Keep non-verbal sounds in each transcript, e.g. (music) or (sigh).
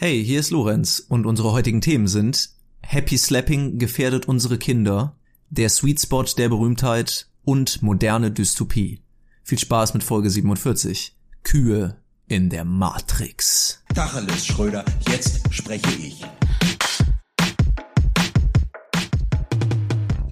Hey, hier ist Lorenz und unsere heutigen Themen sind Happy Slapping gefährdet unsere Kinder, der Sweet Spot der Berühmtheit und moderne Dystopie. Viel Spaß mit Folge 47. Kühe in der Matrix. Tacheles, Schröder, jetzt spreche ich.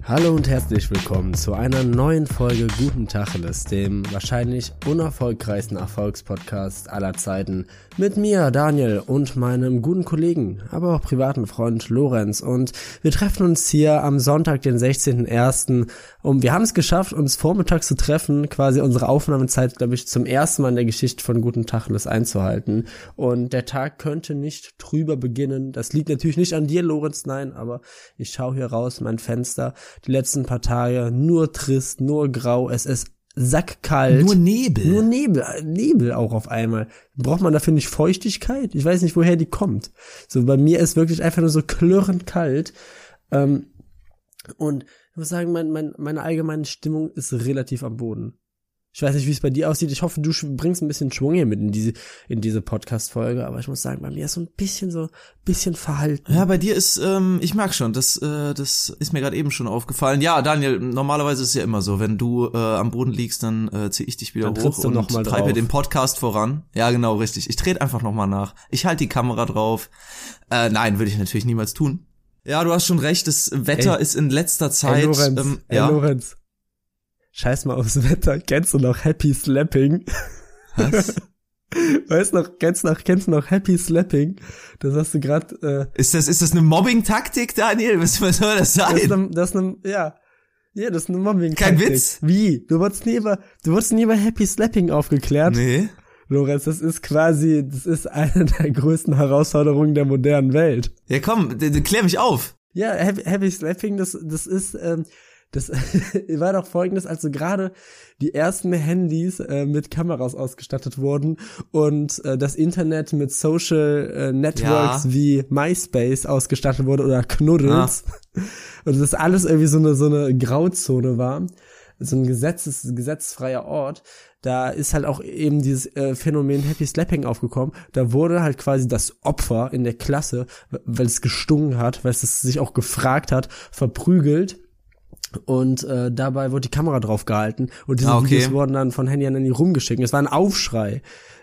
Hallo und herzlich willkommen zu einer neuen Folge Guten Tacheles, dem wahrscheinlich unerfolgreichsten Erfolgspodcast aller Zeiten. Mit mir, Daniel, und meinem guten Kollegen, aber auch privaten Freund Lorenz. Und wir treffen uns hier am Sonntag, den 16.01. Und wir haben es geschafft, uns vormittags zu treffen, quasi unsere Aufnahmezeit, glaube ich, zum ersten Mal in der Geschichte von Guten Tacheles einzuhalten. Und der Tag könnte nicht trüber beginnen. Das liegt natürlich nicht an dir, Lorenz, nein, aber ich schaue hier raus, mein Fenster die letzten paar Tage nur trist, nur grau, es ist sackkalt. Nur Nebel. Nur Nebel, Nebel auch auf einmal. Braucht man dafür nicht Feuchtigkeit? Ich weiß nicht, woher die kommt. So, bei mir ist wirklich einfach nur so klirrend kalt. Ähm, und ich muss sagen, mein, mein, meine allgemeine Stimmung ist relativ am Boden. Ich weiß nicht, wie es bei dir aussieht. Ich hoffe, du bringst ein bisschen Schwung hier mit in diese, in diese Podcast-Folge. Aber ich muss sagen, bei mir ist so ein bisschen so, bisschen verhalten. Ja, bei dir ist, ähm, ich mag schon, das, äh, das ist mir gerade eben schon aufgefallen. Ja, Daniel, normalerweise ist es ja immer so, wenn du äh, am Boden liegst, dann äh, zieh ich dich wieder Dann hoch und noch mal treibe drauf. den Podcast voran. Ja, genau, richtig. Ich trete einfach nochmal nach. Ich halte die Kamera drauf. Äh, nein, würde ich natürlich niemals tun. Ja, du hast schon recht, das Wetter Ey. ist in letzter Zeit. Hey Lorenz, ähm, hey ja. Lorenz. Scheiß mal aufs Wetter. Kennst du noch Happy Slapping? Was? (laughs) Weißt noch, kennst noch, kennst du noch Happy Slapping? Das hast du gerade, äh, Ist das, ist das eine Mobbing-Taktik, Daniel? Was, was soll das das ist sein? ne, das ist ne, ja. Ja, das ist eine Mobbing. Kein Witz. Wie? Du wurdest nie über, du wurdest nie über Happy Slapping aufgeklärt? Nee. Lorenz, das ist quasi, das ist eine (laughs) der größten Herausforderungen der modernen Welt. Ja, komm, klär mich auf. Ja, Happy, Happy Slapping, das, das ist, ähm, das (laughs) war doch folgendes, als so gerade die ersten Handys äh, mit Kameras ausgestattet wurden und äh, das Internet mit Social äh, Networks Ja. wie MySpace ausgestattet wurde oder Knuddels. (laughs) Und das alles irgendwie so eine, so eine Grauzone war. So ein gesetzes, gesetzfreier Ort. Da ist halt auch eben dieses äh, Phänomen Happy Slapping aufgekommen. Da wurde halt quasi das Opfer in der Klasse, weil es gestungen hat, weil es sich auch gefragt hat, verprügelt. Und äh, dabei wurde die Kamera drauf gehalten und diese Ah, okay. Videos wurden dann von Handy an Handy rumgeschickt. Es war ein Aufschrei,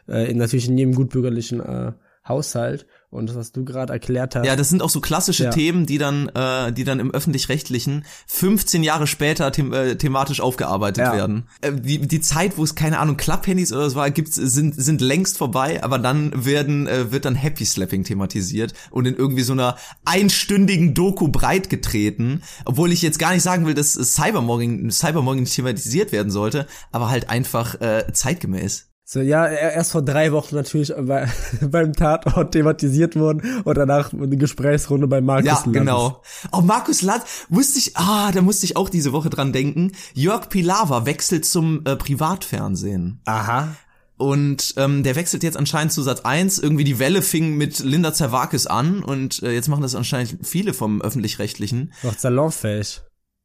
äh, in, natürlich in jedem gutbürgerlichen äh, Haushalt. Und das, was du gerade erklärt hast, Ja, das sind auch so klassische Ja. Themen, die dann, äh, die dann im öffentlich-rechtlichen 15 Jahre später them äh, thematisch aufgearbeitet Ja. werden. Äh, die, die Zeit, wo es keine Ahnung Klapphandys oder so war, gibt's, sind sind längst vorbei, aber dann werden äh, wird dann Happy Slapping thematisiert und in irgendwie so einer einstündigen Doku breit getreten, obwohl ich jetzt gar nicht sagen will, dass Cybermobbing Cybermobbing thematisiert werden sollte, aber halt einfach äh, zeitgemäß. So, ja, er- erst vor drei Wochen natürlich bei, (laughs) beim Tatort thematisiert worden und danach eine Gesprächsrunde bei Markus Ja, Lanz. genau. Oh, Markus Lanz, wusste ich, ah, da musste ich auch diese Woche dran denken. Jörg Pilawa wechselt zum äh, Privatfernsehen. Aha. Und ähm, der wechselt jetzt anscheinend zu Sat 1. Irgendwie die Welle fing mit Linda Zerwakis an und äh, jetzt machen das anscheinend viele vom Öffentlich-Rechtlichen. Noch salonfähig.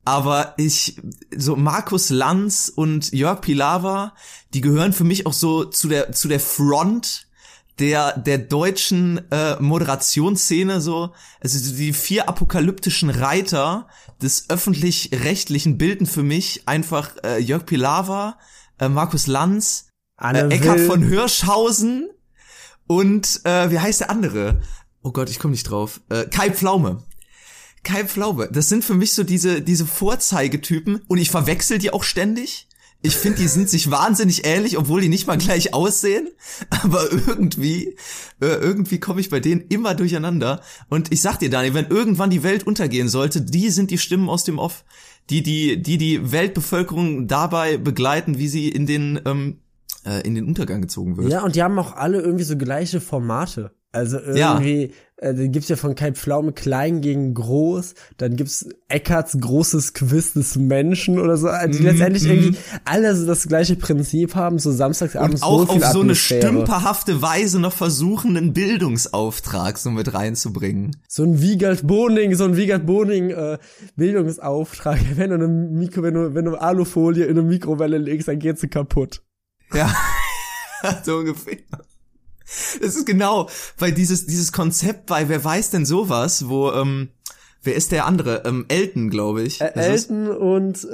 Aber ich, so Markus Lanz und Jörg Pilawa, die gehören für mich auch so zu der, zu der Front der, der deutschen äh, Moderationsszene so. Also die vier apokalyptischen Reiter des öffentlich-rechtlichen bilden für mich einfach äh, Jörg Pilawa, äh, Markus Lanz, Anne äh, Eckhard von Hirschhausen und äh, wie heißt der andere? Oh Gott, ich komme nicht drauf. Äh, Kai Pflaume. Kai Pflaume. Das sind für mich so diese diese Vorzeigetypen und ich verwechsel die auch ständig. Ich finde, die sind sich wahnsinnig ähnlich, obwohl die nicht mal gleich aussehen. Aber irgendwie, äh, irgendwie komme ich bei denen immer durcheinander. Und ich sag dir, Daniel, wenn irgendwann die Welt untergehen sollte, die sind die Stimmen aus dem Off, die die die die Weltbevölkerung dabei begleiten, wie sie in den ähm, äh, in den Untergang gezogen wird. Ja, und die haben auch alle irgendwie so gleiche Formate. Also Ja. irgendwie, äh, da gibt's ja von Kai Pflaume klein gegen groß, dann gibt's Eckarts großes Quiz des Menschen oder so, also die Mhm, letztendlich irgendwie alle so das gleiche Prinzip haben, so samstagsabends Und auch so auf so eine Atmosphäre. stümperhafte Weise noch versuchen, einen Bildungsauftrag so mit reinzubringen. So ein Wiegald Boning, so ein Wiegald Boning äh, Bildungsauftrag. (laughs) Wenn du eine Mikro, wenn du, wenn du Alufolie in eine Mikrowelle legst, dann geht sie kaputt. Ja, (laughs) so ungefähr. Das ist genau, weil dieses, dieses Konzept bei Wer weiß denn sowas, wo, ähm, wer ist der andere? Ähm, Elton, glaube ich. Äh, Das ist- Elton und äh,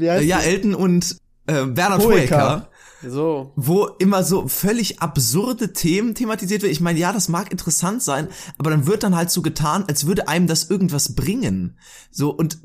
wie heißt Äh, ja? Elton und äh, Bernhard Hoeker. So. wo immer so völlig absurde Themen thematisiert wird. Ich meine, ja, das mag interessant sein, aber dann wird dann halt so getan, als würde einem das irgendwas bringen. So und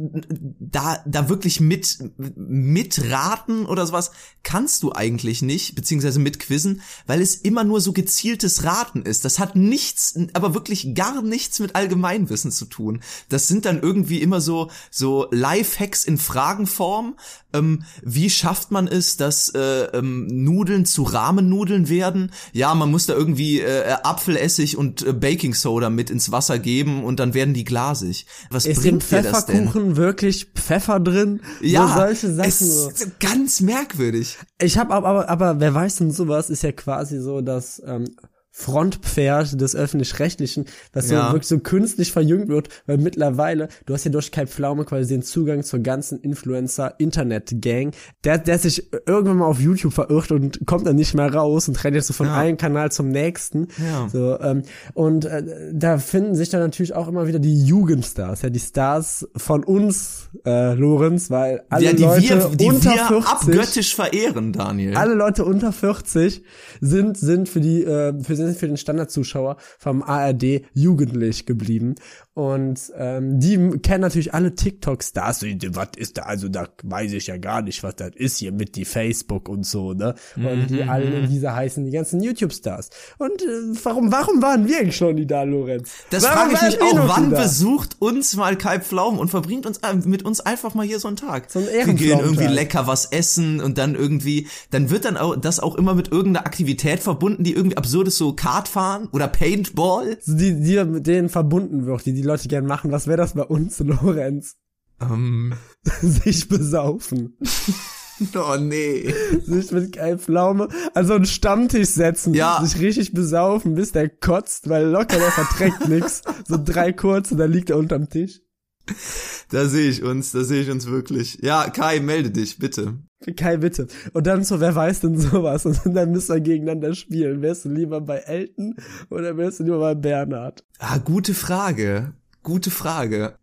da da wirklich mit mitraten oder sowas kannst du eigentlich nicht, beziehungsweise mit Quizzen, weil es immer nur so gezieltes Raten ist. Das hat nichts, aber wirklich gar nichts mit Allgemeinwissen zu tun. Das sind dann irgendwie immer so so Lifehacks in Fragenform. Ähm, wie schafft man es, dass äh, ähm, Nudeln zu Rahmennudeln werden? Ja, man muss da irgendwie äh, Apfelessig und äh, Baking Soda mit ins Wasser geben und dann werden die glasig. Was Ist im bringt denn? Pfefferkuchen wirklich Pfeffer drin? Ja, so solche Sachen. es ist ganz merkwürdig. Ich habe aber, aber, aber wer weiß denn sowas, ist ja quasi so das ähm, Frontpferd des öffentlich-rechtlichen, das so Ja. wirklich so künstlich verjüngt wird, weil mittlerweile, du hast ja durch Kai Pflaume quasi den Zugang zur ganzen Influencer-Internet-Gang, der, der sich irgendwann mal auf YouTube verirrt und kommt dann nicht mehr raus und rennt jetzt so von Ja. einem Kanal zum nächsten. Ja. So, ähm, und äh, da finden sich dann natürlich auch immer wieder die Jugendstars, ja, die Stars von uns, äh, Lorenz, weil alle ja, die Leute wir, die unter wir 40 abgöttisch verehren, Daniel. alle Leute unter 40 sind sind für die äh, für, sind für den Standardzuschauer vom ARD jugendlich geblieben und ähm, die kennen natürlich alle TikTok-Stars. Was ist da? Also da weiß ich ja gar nicht, was das ist hier mit die Facebook und so ne. Und die alle wie sie heißen die ganzen YouTube-Stars. Und äh, warum warum waren wir eigentlich schon nie da, Lorenz? Das frage ich mich auch. Wann besucht uns mal Kai Pflaum und verbringt uns äh, mit uns einfach mal hier so einen Tag? So einen Wir gehen irgendwie lecker was essen und dann irgendwie, dann wird dann auch das auch immer mit irgendeiner Aktivität verbunden, die irgendwie absurd ist, so Kart fahren oder Paintball. So die, die mit denen verbunden wird, die die Leute gern machen. Was wäre das bei uns, Lorenz? Ähm, (laughs) Sich besaufen. (laughs) oh nee. sich mit Kai Pflaume an so einen Stammtisch setzen, Ja. sich richtig besaufen, bis der kotzt, weil locker der verträgt (laughs) nix. So drei kurze, dann liegt er unterm Tisch. Da sehe ich uns, da sehe ich uns wirklich. Ja, Kai, melde dich, bitte. Kai, bitte. Und dann so, wer weiß denn sowas? Und dann müsst ihr gegeneinander spielen. Wärst du lieber bei Elton oder wärst du lieber bei Bernhard? Ah, gute Frage. Gute Frage.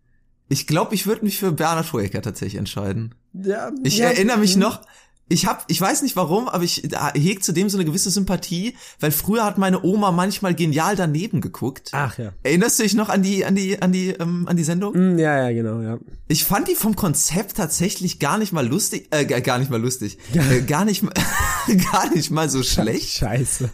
Ich glaube, ich würde mich für Bernhard Hoeker tatsächlich entscheiden. Ja, Ich ja, erinnere mich hm. noch, ich hab, ich weiß nicht warum, aber ich heg zudem so eine gewisse Sympathie, weil früher hat meine Oma manchmal genial daneben geguckt. Ach ja. Erinnerst du dich noch an die, an die, an die, ähm, an die Sendung? Hm, Ja, ja, genau, ja. Ich fand die vom Konzept tatsächlich gar nicht mal lustig, äh, gar nicht mal lustig, äh, gar nicht, mal- (laughs) gar nicht mal so schlecht Scheiße.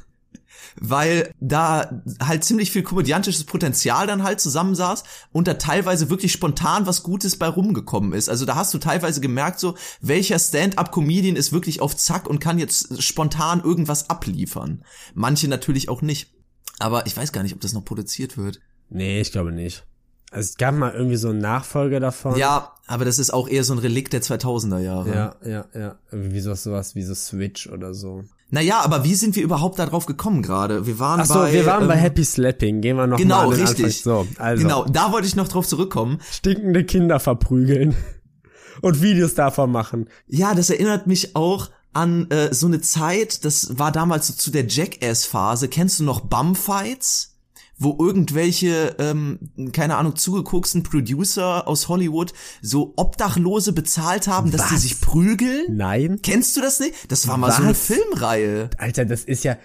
Weil da halt ziemlich viel komödiantisches Potenzial dann halt zusammensaß und da teilweise wirklich spontan was Gutes bei rumgekommen ist. Also da hast du teilweise gemerkt so, welcher Stand-up-Comedian ist wirklich auf Zack und kann jetzt spontan irgendwas abliefern. Manche natürlich auch nicht. Aber ich weiß gar nicht, ob das noch produziert wird. Nee, ich glaube nicht. Also es gab mal irgendwie so einen Nachfolger davon. Ja, aber das ist auch eher so ein Relikt der 2000er Jahre. Ja, ja, ja. Irgendwie wie so sowas wie so Switch oder so. Naja, aber wie sind wir überhau darauf gekommen gerade? Wir waren Ach so, bei... wir waren bei ähm, Happy Slapping. Gehen wir noch Genau, mal an den richtig. Anfang. So, also Genau, da wollte ich noch drauf zurückkommen. stinkende Kinder verprügeln (laughs) und Videos davon machen. Ja, das erinnert mich auch an äh, so eine Zeit, das war damals so zu der Jackass-Phase. Kennst du noch Bumfights? Wo irgendwelche, ähm, keine Ahnung, zugegucksten Producer aus Hollywood so Obdachlose bezahlt haben, dass die Was? sich prügeln? Nein? Kennst du das nicht? Das war mal so eine Was? Filmreihe. Alter, das ist ja,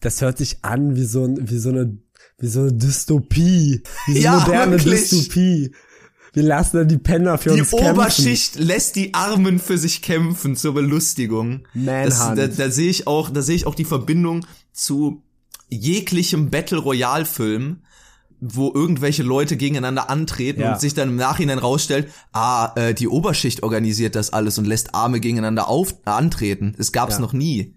das hört sich an wie so, ein, wie so eine, wie so eine Dystopie. Wie so Ja, eine moderne wirklich. Dystopie. Wir lassen dann die Penner für Die uns kämpfen. Oberschicht lässt die Armen für sich kämpfen zur Belustigung. Das, Manhunt. da, da sehe ich auch, da sehe ich auch die Verbindung zu jeglichem Battle Royale Film, wo irgendwelche Leute gegeneinander antreten Ja. und sich dann im Nachhinein rausstellt, ah, äh, die Oberschicht organisiert das alles und lässt Arme gegeneinander auf antreten. Es gab's Ja. noch nie.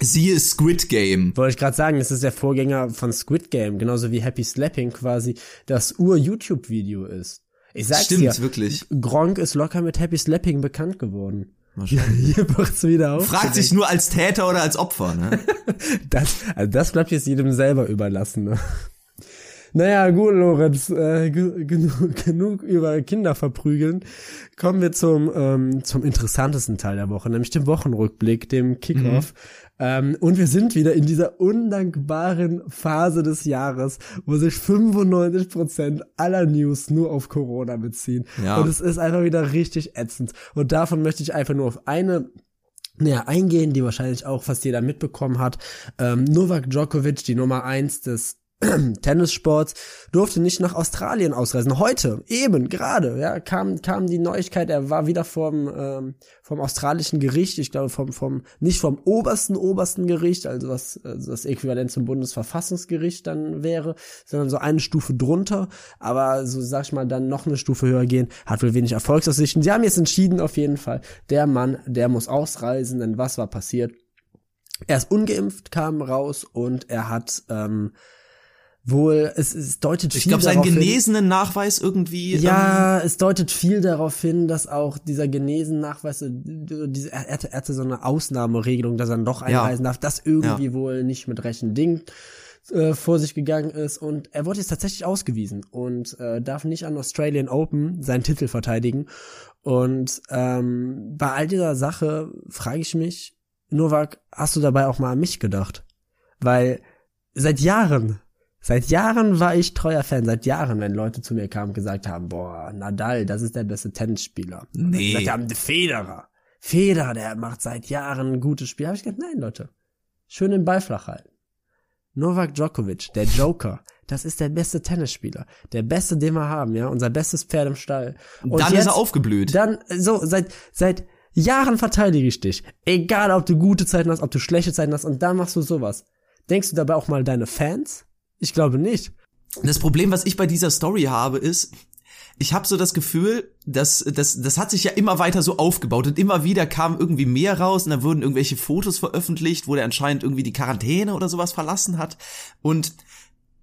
Siehe Squid Game. Wollte ich gerade sagen, das ist der Vorgänger von Squid Game, genauso wie Happy Slapping quasi das Ur-YouTube-Video ist. Ich sag's Stimmt, dir, wirklich. Gronk ist locker mit Happy Slapping bekannt geworden. (laughs) Hier wird's wieder auf. Fragt sich nur als Täter oder als Opfer, ne? (laughs) Das, also das bleibt jetzt jedem selber überlassen. Ne? Naja, gut, Lorenz, äh, ge genug, genug über Kinder verprügeln. Kommen wir zum, ähm, zum interessantesten Teil der Woche, nämlich dem Wochenrückblick, dem Kickoff. Mhm. Ähm, und wir sind wieder in dieser undankbaren Phase des Jahres, wo sich 95 Prozent aller News nur auf Corona beziehen. Ja. Und es ist einfach wieder richtig ätzend. Und davon möchte ich einfach nur auf eine näher eingehen, die wahrscheinlich auch fast jeder mitbekommen hat. Ähm, Novak Djokovic, die Nummer eins des (clears throat) Tennissports, durfte nicht nach Australien ausreisen. Heute, eben, gerade, ja, kam, kam die Neuigkeit, er war wieder vom, ähm, vom australischen Gericht, ich glaube vom, vom, nicht vom obersten, obersten Gericht, also was also das Äquivalent zum Bundesverfassungsgericht dann wäre, sondern so eine Stufe drunter, aber so, sag ich mal, dann noch eine Stufe höher gehen, hat wohl wenig Erfolgsaussichten. Sie haben jetzt entschieden, auf jeden Fall, der Mann, der muss ausreisen, denn was war passiert? Er ist ungeimpft, kam raus und er hat, ähm, wohl, es, es deutet viel Ich glaube, seinen genesenen hin, Nachweis irgendwie. Ja, ähm, es deutet viel darauf hin, dass auch dieser genesen Nachweis, diese, er, hatte, er hatte so eine Ausnahmeregelung, dass er dann doch einreisen ja. darf, das irgendwie ja. wohl nicht mit rechten Dingen äh, vor sich gegangen ist und er wurde jetzt tatsächlich ausgewiesen und äh, darf nicht an Australian Open seinen Titel verteidigen und ähm, bei all dieser Sache frage ich mich, Novak, hast du dabei auch mal an mich gedacht? Weil seit Jahren Seit Jahren war ich treuer Fan, seit Jahren, wenn Leute zu mir kamen und gesagt haben, boah, Nadal, das ist der beste Tennisspieler. Nee. gesagt haben, Federer. Federer, der macht seit Jahren ein gutes Spiel. Habe ich gesagt, nein, Leute. Schön den Ball flach halten. Novak Djokovic, der Joker, das ist der beste Tennisspieler. Der beste, den wir haben, ja. Unser bestes Pferd im Stall. Und dann jetzt, ist er aufgeblüht. Dann, so, seit, seit Jahren verteidige ich dich. Egal, ob du gute Zeiten hast, ob du schlechte Zeiten hast, und dann machst du sowas. Denkst du dabei auch mal deine Fans? Ich glaube nicht. Das Problem, was ich bei dieser Story habe, ist, ich habe so das Gefühl, dass das, das hat sich ja immer weiter so aufgebaut und immer wieder kam irgendwie mehr raus und da wurden irgendwelche Fotos veröffentlicht, wo der anscheinend irgendwie die Quarantäne oder sowas verlassen hat. Und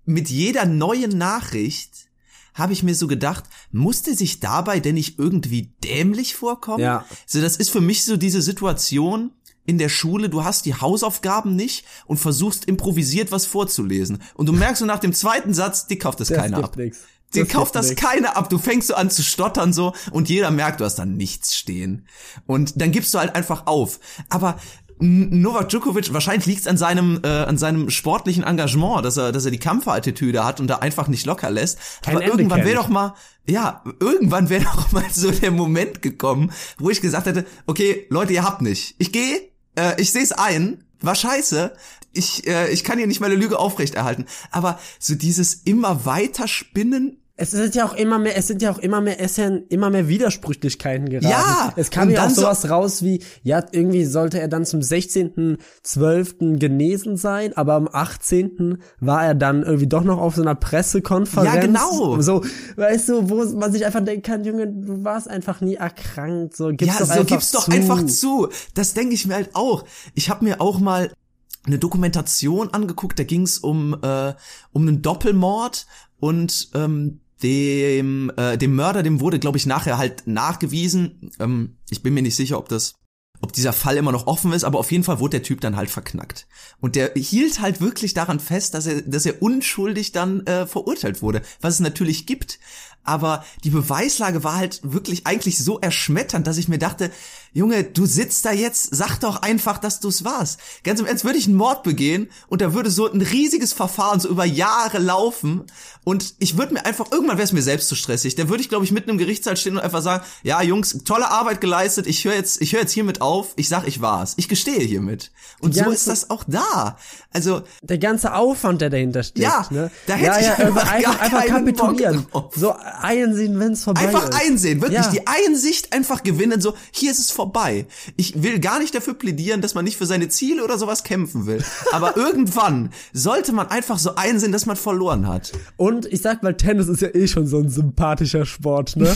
mit jeder neuen Nachricht habe ich mir so gedacht, musste sich dabei denn nicht irgendwie dämlich vorkommen? Ja. So, das ist für mich so diese Situation, in der Schule, du hast die Hausaufgaben nicht und versuchst improvisiert was vorzulesen. Und du merkst so nach dem zweiten Satz, die kauft das, das keiner ab. Nix. Die das kauft das nix. keiner ab. Du fängst so an zu stottern so und jeder merkt, du hast da nichts stehen. Und dann gibst du halt einfach auf. Aber Novak Djokovic, wahrscheinlich liegt's an seinem äh, an seinem sportlichen Engagement, dass er dass er die Kampfattitüde hat und da einfach nicht locker lässt. Kein Aber Ende irgendwann wäre doch mal ja, irgendwann wäre (laughs) doch mal so der Moment gekommen, wo ich gesagt hätte, okay, Leute, ihr habt nicht. Ich gehe, äh, ich sehe es ein, war scheiße. Ich, äh, ich kann hier nicht meine Lüge aufrechterhalten. Aber so dieses immer weiter spinnen es sind ja auch immer mehr, es sind ja auch immer mehr, es sind immer mehr Widersprüchlichkeiten gerade. Ja! Es kam ja auch sowas so raus wie, ja, irgendwie sollte er dann zum 16.12. genesen sein, aber am 18. war er dann irgendwie doch noch auf so einer Pressekonferenz. Ja, genau! So, weißt du, wo man sich einfach denken kann, Junge, du warst einfach nie erkrankt, so, gib's ja, doch so einfach gib's doch einfach zu. Das denke ich mir halt auch. Ich habe mir auch mal eine Dokumentation angeguckt, da ging's um, äh, um einen Doppelmord und ähm, dem, äh, dem Mörder, dem wurde, glaube ich, nachher halt nachgewiesen. Ähm, ich bin mir nicht sicher, ob das, ob dieser Fall immer noch offen ist, aber auf jeden Fall wurde der Typ dann halt verknackt. Und der hielt halt wirklich daran fest, dass er, dass er unschuldig dann äh, verurteilt wurde, was es natürlich gibt. Aber die Beweislage war halt wirklich eigentlich so erschmetternd, dass ich mir dachte, Junge, du sitzt da jetzt, sag doch einfach, dass du es warst. Ganz im Ernst, würde ich einen Mord begehen und da würde so ein riesiges Verfahren so über Jahre laufen und ich würde mir einfach, irgendwann wäre es mir selbst zu stressig. Da würde ich, glaube ich, mitten im Gerichtssaal stehen und einfach sagen, ja, Jungs, tolle Arbeit geleistet, ich höre jetzt, ich höre jetzt hiermit auf, ich sag, ich war's. Ich gestehe hiermit. Und so ist das auch da. Also. Der ganze Aufwand, der dahinter steht. Ja, ne? da hätte ja, ich ja, (laughs) einfach, einfach, einfach kapitulieren. So einsehen, wenn es vorbei einfach ist. Einfach einsehen, wirklich ja. die Einsicht einfach gewinnen, so, hier ist es vorbei vorbei. Ich will gar nicht dafür plädieren, dass man nicht für seine Ziele oder sowas kämpfen will. Aber (laughs) irgendwann sollte man einfach so einsehen, dass man verloren hat. Und ich sag mal, Tennis ist ja eh schon so ein sympathischer Sport, ne? (laughs)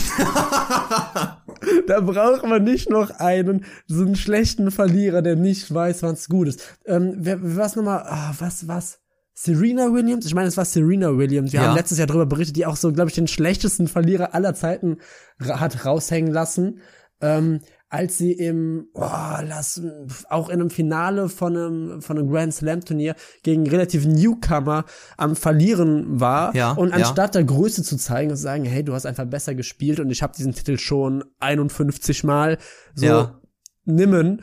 da braucht man nicht noch einen, so einen schlechten Verlierer, der nicht weiß, wann es gut ist. Ähm, wer, was nochmal, ah, was, was? Serena Williams, ich meine, es war Serena Williams. Wir ja. haben letztes Jahr darüber berichtet, die auch so, glaube ich, den schlechtesten Verlierer aller Zeiten hat raushängen lassen. Ähm, als sie im, oh, lass, auch in einem Finale von einem, von einem Grand Slam Turnier gegen relativ Newcomer am Verlieren war. Ja, und ja. anstatt der Größe zu zeigen und zu sagen, hey, du hast einfach besser gespielt und ich habe diesen Titel schon 51 Mal, so, Ja. nimmen,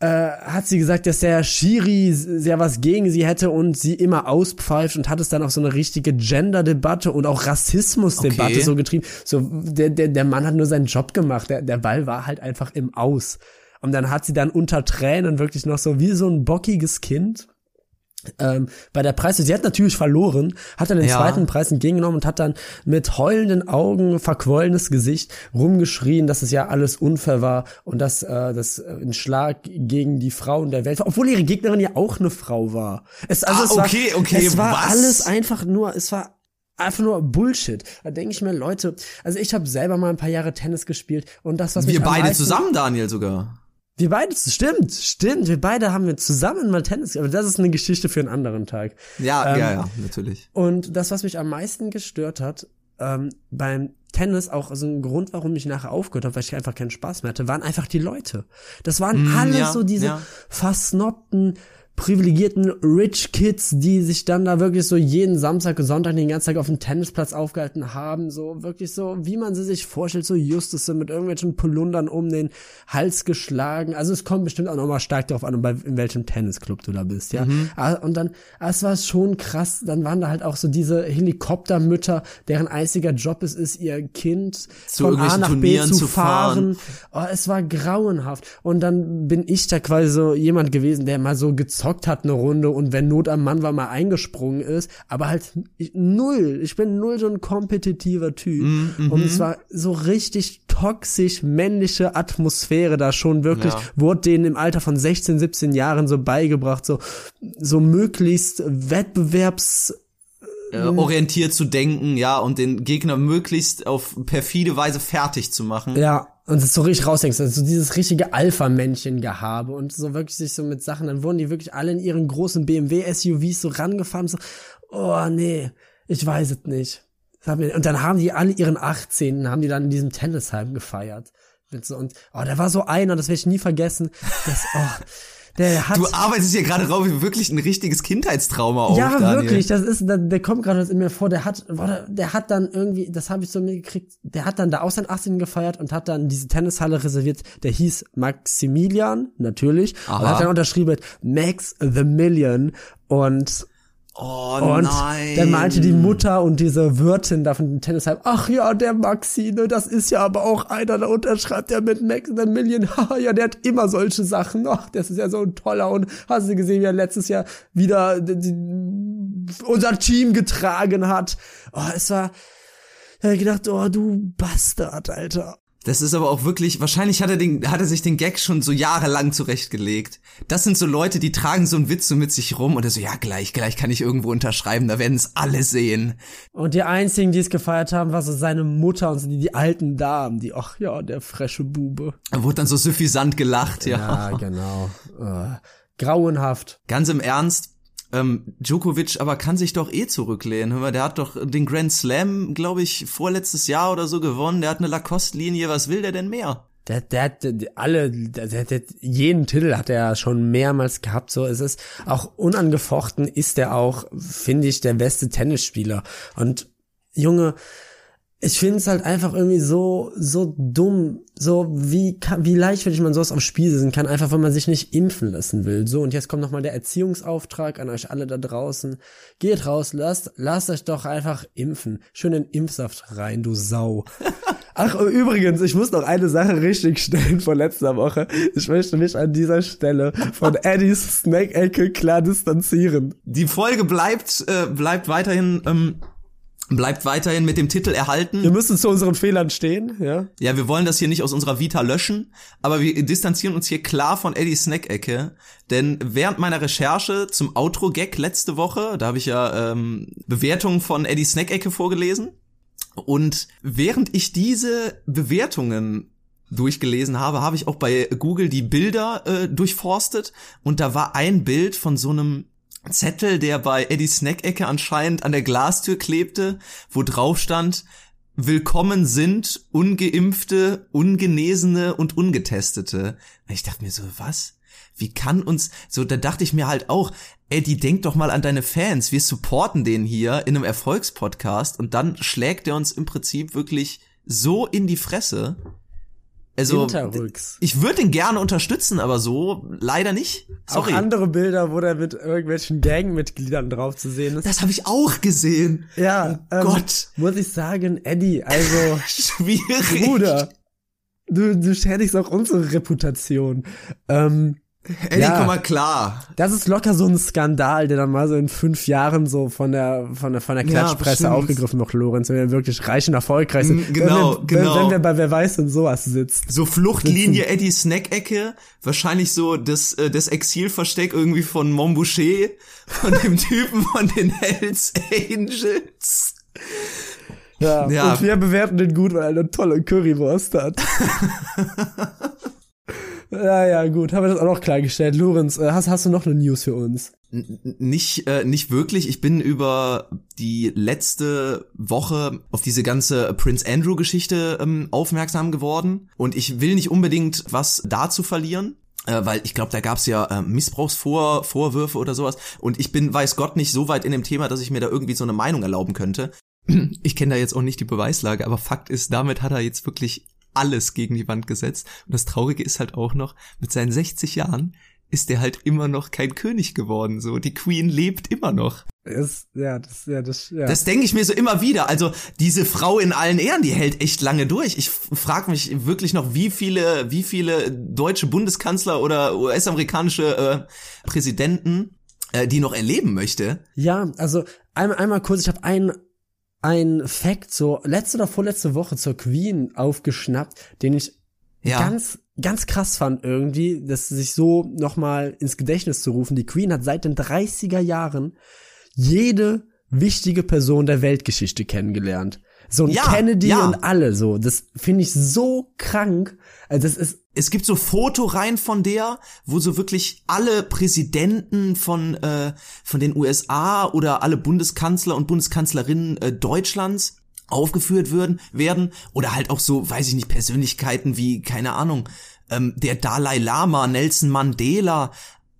äh, hat sie gesagt, dass der Schiri sehr was gegen sie hätte und sie immer auspfeift und hat es dann auch so eine richtige Gender-Debatte und auch Rassismus-Debatte Okay. so getrieben. So, der, der, der Mann hat nur seinen Job gemacht, der, der Ball war halt einfach im Aus. Und dann hat sie dann unter Tränen wirklich noch so wie so ein bockiges Kind ähm, bei der Preis, sie hat natürlich verloren, hat dann den Ja. zweiten Preis entgegengenommen und hat dann mit heulenden Augen, verquollenes Gesicht rumgeschrien, dass es ja alles unfair war und dass äh, das äh, ein Schlag gegen die Frauen der Welt war, obwohl ihre Gegnerin ja auch eine Frau war. Es, also Ah, es war, okay, okay, es war was? alles einfach nur, es war einfach nur Bullshit. Da denke ich mir, Leute, also ich habe selber mal ein paar Jahre Tennis gespielt und das, was Wir beide meisten, zusammen, Daniel, sogar. Wir beide, stimmt, stimmt, wir beide haben wir zusammen mal Tennis, aber das ist eine Geschichte für einen anderen Tag. Ja, Ähm, ja, ja, natürlich. Und das, was mich am meisten gestört hat, ähm, beim Tennis, auch so ein Grund, warum ich nachher aufgehört habe, weil ich einfach keinen Spaß mehr hatte, waren einfach die Leute. Das waren Mm, alles ja, so diese ja. versnobten, privilegierten Rich Kids, die sich dann da wirklich so jeden Samstag und Sonntag den ganzen Tag auf dem Tennisplatz aufgehalten haben, so wirklich so, wie man sie sich vorstellt, so Justusse mit irgendwelchen Polundern um den Hals geschlagen. Also es kommt bestimmt auch nochmal stark darauf an, in welchem Tennisclub du da bist, ja. Mhm. Ah, Und dann, ah, es war schon krass, dann waren da halt auch so diese Helikoptermütter, deren einziger Job es ist, ihr Kind Zu von A nach B Turnieren zu zu fahren. Oh, es war grauenhaft. Und dann bin ich da quasi so jemand gewesen, der mal so gezockt hat eine Runde und wenn Not am Mann war, mal eingesprungen ist. Aber halt ich, null. Ich bin null so ein kompetitiver Typ. Mm, und mhm. es war so richtig toxisch männliche Atmosphäre da schon wirklich. Ja. Wurde denen im Alter von 16, 17 Jahren so beigebracht, so, so möglichst Wettbewerbs Äh, orientiert zu denken, ja, und den Gegner möglichst auf perfide Weise fertig zu machen. Ja, und es so richtig rausdenkst, also dieses richtige Alpha-Männchen-Gehabe und so wirklich sich so mit Sachen, dann wurden die wirklich alle in ihren großen BMW-SUVs so rangefahren, so, oh nee, ich weiß es nicht. Und dann haben die alle ihren 18. haben die dann in diesem Tennisheim gefeiert. Und, oh, da war so einer, das werde ich nie vergessen, das, oh, der hat... Du arbeitest hier gerade drauf wie wirklich ein richtiges Kindheitstrauma auf, Ja, Daniel. wirklich, das ist, der, der kommt gerade in mir vor, der hat, der hat dann irgendwie, das habe ich so mitgekriegt, der hat dann da auch sein 18. gefeiert und hat dann diese Tennishalle reserviert, der hieß Maximilian, natürlich, Aha. und hat dann unterschrieben mit Max the Million und Oh und nein. dann meinte die Mutter und diese Wirtin da von dem Tennisheim, ach ja, der Maxi, ne, das ist ja aber auch einer, da unterschreibt er mit Max the Million, (laughs) haha, ja, der hat immer solche Sachen, ach, das ist ja so ein toller und hast du gesehen, wie er letztes Jahr wieder die, die, unser Team getragen hat. Oh, es war, da hab ich gedacht, oh, du Bastard, Alter. Das ist aber auch wirklich, wahrscheinlich hat er, den, hat er sich den Gag schon so jahrelang zurechtgelegt. Das sind so Leute, die tragen so einen Witz so mit sich rum und er so, ja, gleich, gleich kann ich irgendwo unterschreiben, da werden es alle sehen. Und die einzigen, die es gefeiert haben, war so seine Mutter und so die, die alten Damen, die, ach ja, der frische Bube. Da wurde dann so suffisant gelacht, ja. Ja, genau. Äh, grauenhaft. Ganz im Ernst, ähm, Djokovic aber kann sich doch eh zurücklehnen. Hör mal, der hat doch den Grand Slam, glaube ich, vorletztes Jahr oder so gewonnen. Der hat eine Lacoste-Linie. Was will der denn mehr? Der, der hat der, alle, der, der, der, jeden Titel hat er schon mehrmals gehabt. So ist es auch unangefochten ist er auch, finde ich, der beste Tennisspieler. Und Junge, ich finde es halt einfach irgendwie so so dumm, so wie kann, wie leichtfertig man sowas aufs Spiel setzen kann, einfach wenn man sich nicht impfen lassen will. So und jetzt kommt noch mal der Erziehungsauftrag an euch alle da draußen. Geht raus, lasst lasst euch doch einfach impfen. Schön den Impfsaft rein, du Sau. (laughs) Ach, übrigens, ich muss noch eine Sache richtig stellen von letzter Woche. Ich möchte mich an dieser Stelle von (laughs) Eddies Snack-Ecke klar distanzieren. Die Folge bleibt, äh, bleibt weiterhin, ähm, bleibt weiterhin mit dem Titel erhalten. Wir müssen zu unseren Fehlern stehen, ja? Ja, wir wollen das hier nicht aus unserer Vita löschen, aber wir distanzieren uns hier klar von Eddie Snack-Ecke, denn während meiner Recherche zum Outro-Gag letzte Woche, da habe ich ja ähm, Bewertungen von Eddie Snack-Ecke vorgelesen und während ich diese Bewertungen durchgelesen habe, habe ich auch bei Google die Bilder äh, durchforstet und da war ein Bild von so einem Zettel, der bei Eddie Snack-Ecke anscheinend an der Glastür klebte, wo drauf stand, willkommen sind ungeimpfte, ungenesene und ungetestete. Ich dachte mir so, was? Wie kann uns, so, da dachte ich mir halt auch, Eddie, denk doch mal an deine Fans. Wir supporten den hier in einem Erfolgspodcast und dann schlägt er uns im Prinzip wirklich so in die Fresse. Also, Hinterrücks. ich würde ihn gerne unterstützen, aber so leider nicht. Sorry. Auch andere Bilder, wo der mit irgendwelchen Gangmitgliedern drauf zu sehen ist. das habe ich auch gesehen. ja, Oh ähm, Gott. muss ich sagen, Eddie, also (laughs) Schwierig. Bruder, du, du schädigst auch unsere Reputation. Ähm, Eddie, Ja. komm mal klar. das ist locker so ein Skandal, der dann mal so in fünf Jahren so von der von der von der Ja, Klatschpresse bestimmt. aufgegriffen wird, Lorenz, wenn wir wirklich reich und erfolgreich sind. Mm, genau, wenn wir, genau. Wenn, wenn wir bei Wer weiß denn sowas sitzt. So Fluchtlinie Eddie Snack-Ecke, wahrscheinlich so das, äh, das Exilversteck irgendwie von Montboucher, von dem (laughs) Typen von den Hells Angels. Ja, Ja. Und wir bewerten den gut, weil er eine tolle Currywurst hat. (laughs) ja, ja, gut. Haben wir das auch noch klargestellt. Lorenz, äh, hast, hast du noch eine News für uns? N- Nicht, äh, nicht wirklich. Ich bin über die letzte Woche auf diese ganze Prince Andrew Geschichte ähm, aufmerksam geworden. Und ich will nicht unbedingt was dazu verlieren. Äh, weil ich glaube, da gab's ja äh, Missbrauchsvorwürfe oder sowas. Und ich bin, weiß Gott, nicht so weit in dem Thema, dass ich mir da irgendwie so eine Meinung erlauben könnte. (clears throat) Ich kenne da jetzt auch nicht die Beweislage, aber Fakt ist, damit hat er jetzt wirklich alles gegen die Wand gesetzt. Und das Traurige ist halt auch noch, mit seinen 60 Jahren ist er halt immer noch kein König geworden. So, die Queen lebt immer noch. Ist, ja, das, ja, das, ja. Das denke ich mir so immer wieder. Also diese Frau in allen Ehren, die hält echt lange durch. Ich frage mich wirklich noch, wie viele, wie viele deutsche Bundeskanzler oder US-amerikanische äh, Präsidenten äh, die noch erleben möchte. Ja, also einmal, einmal kurz, ich habe ein ein Fact so letzte oder vorletzte Woche zur Queen aufgeschnappt, den ich Ja. ganz ganz krass fand irgendwie, dass sich so nochmal ins Gedächtnis zu rufen. Die Queen hat seit den 30er Jahren jede wichtige Person der Weltgeschichte kennengelernt. So ein Ja, Kennedy ja. und alle so. Das finde ich so krank. Also das ist es gibt so Fotoreihen von der, wo so wirklich alle Präsidenten von äh, von den USA oder alle Bundeskanzler und Bundeskanzlerinnen äh, Deutschlands aufgeführt würden werden oder halt auch so, weiß ich nicht, Persönlichkeiten wie keine Ahnung, ähm, der Dalai Lama, Nelson Mandela,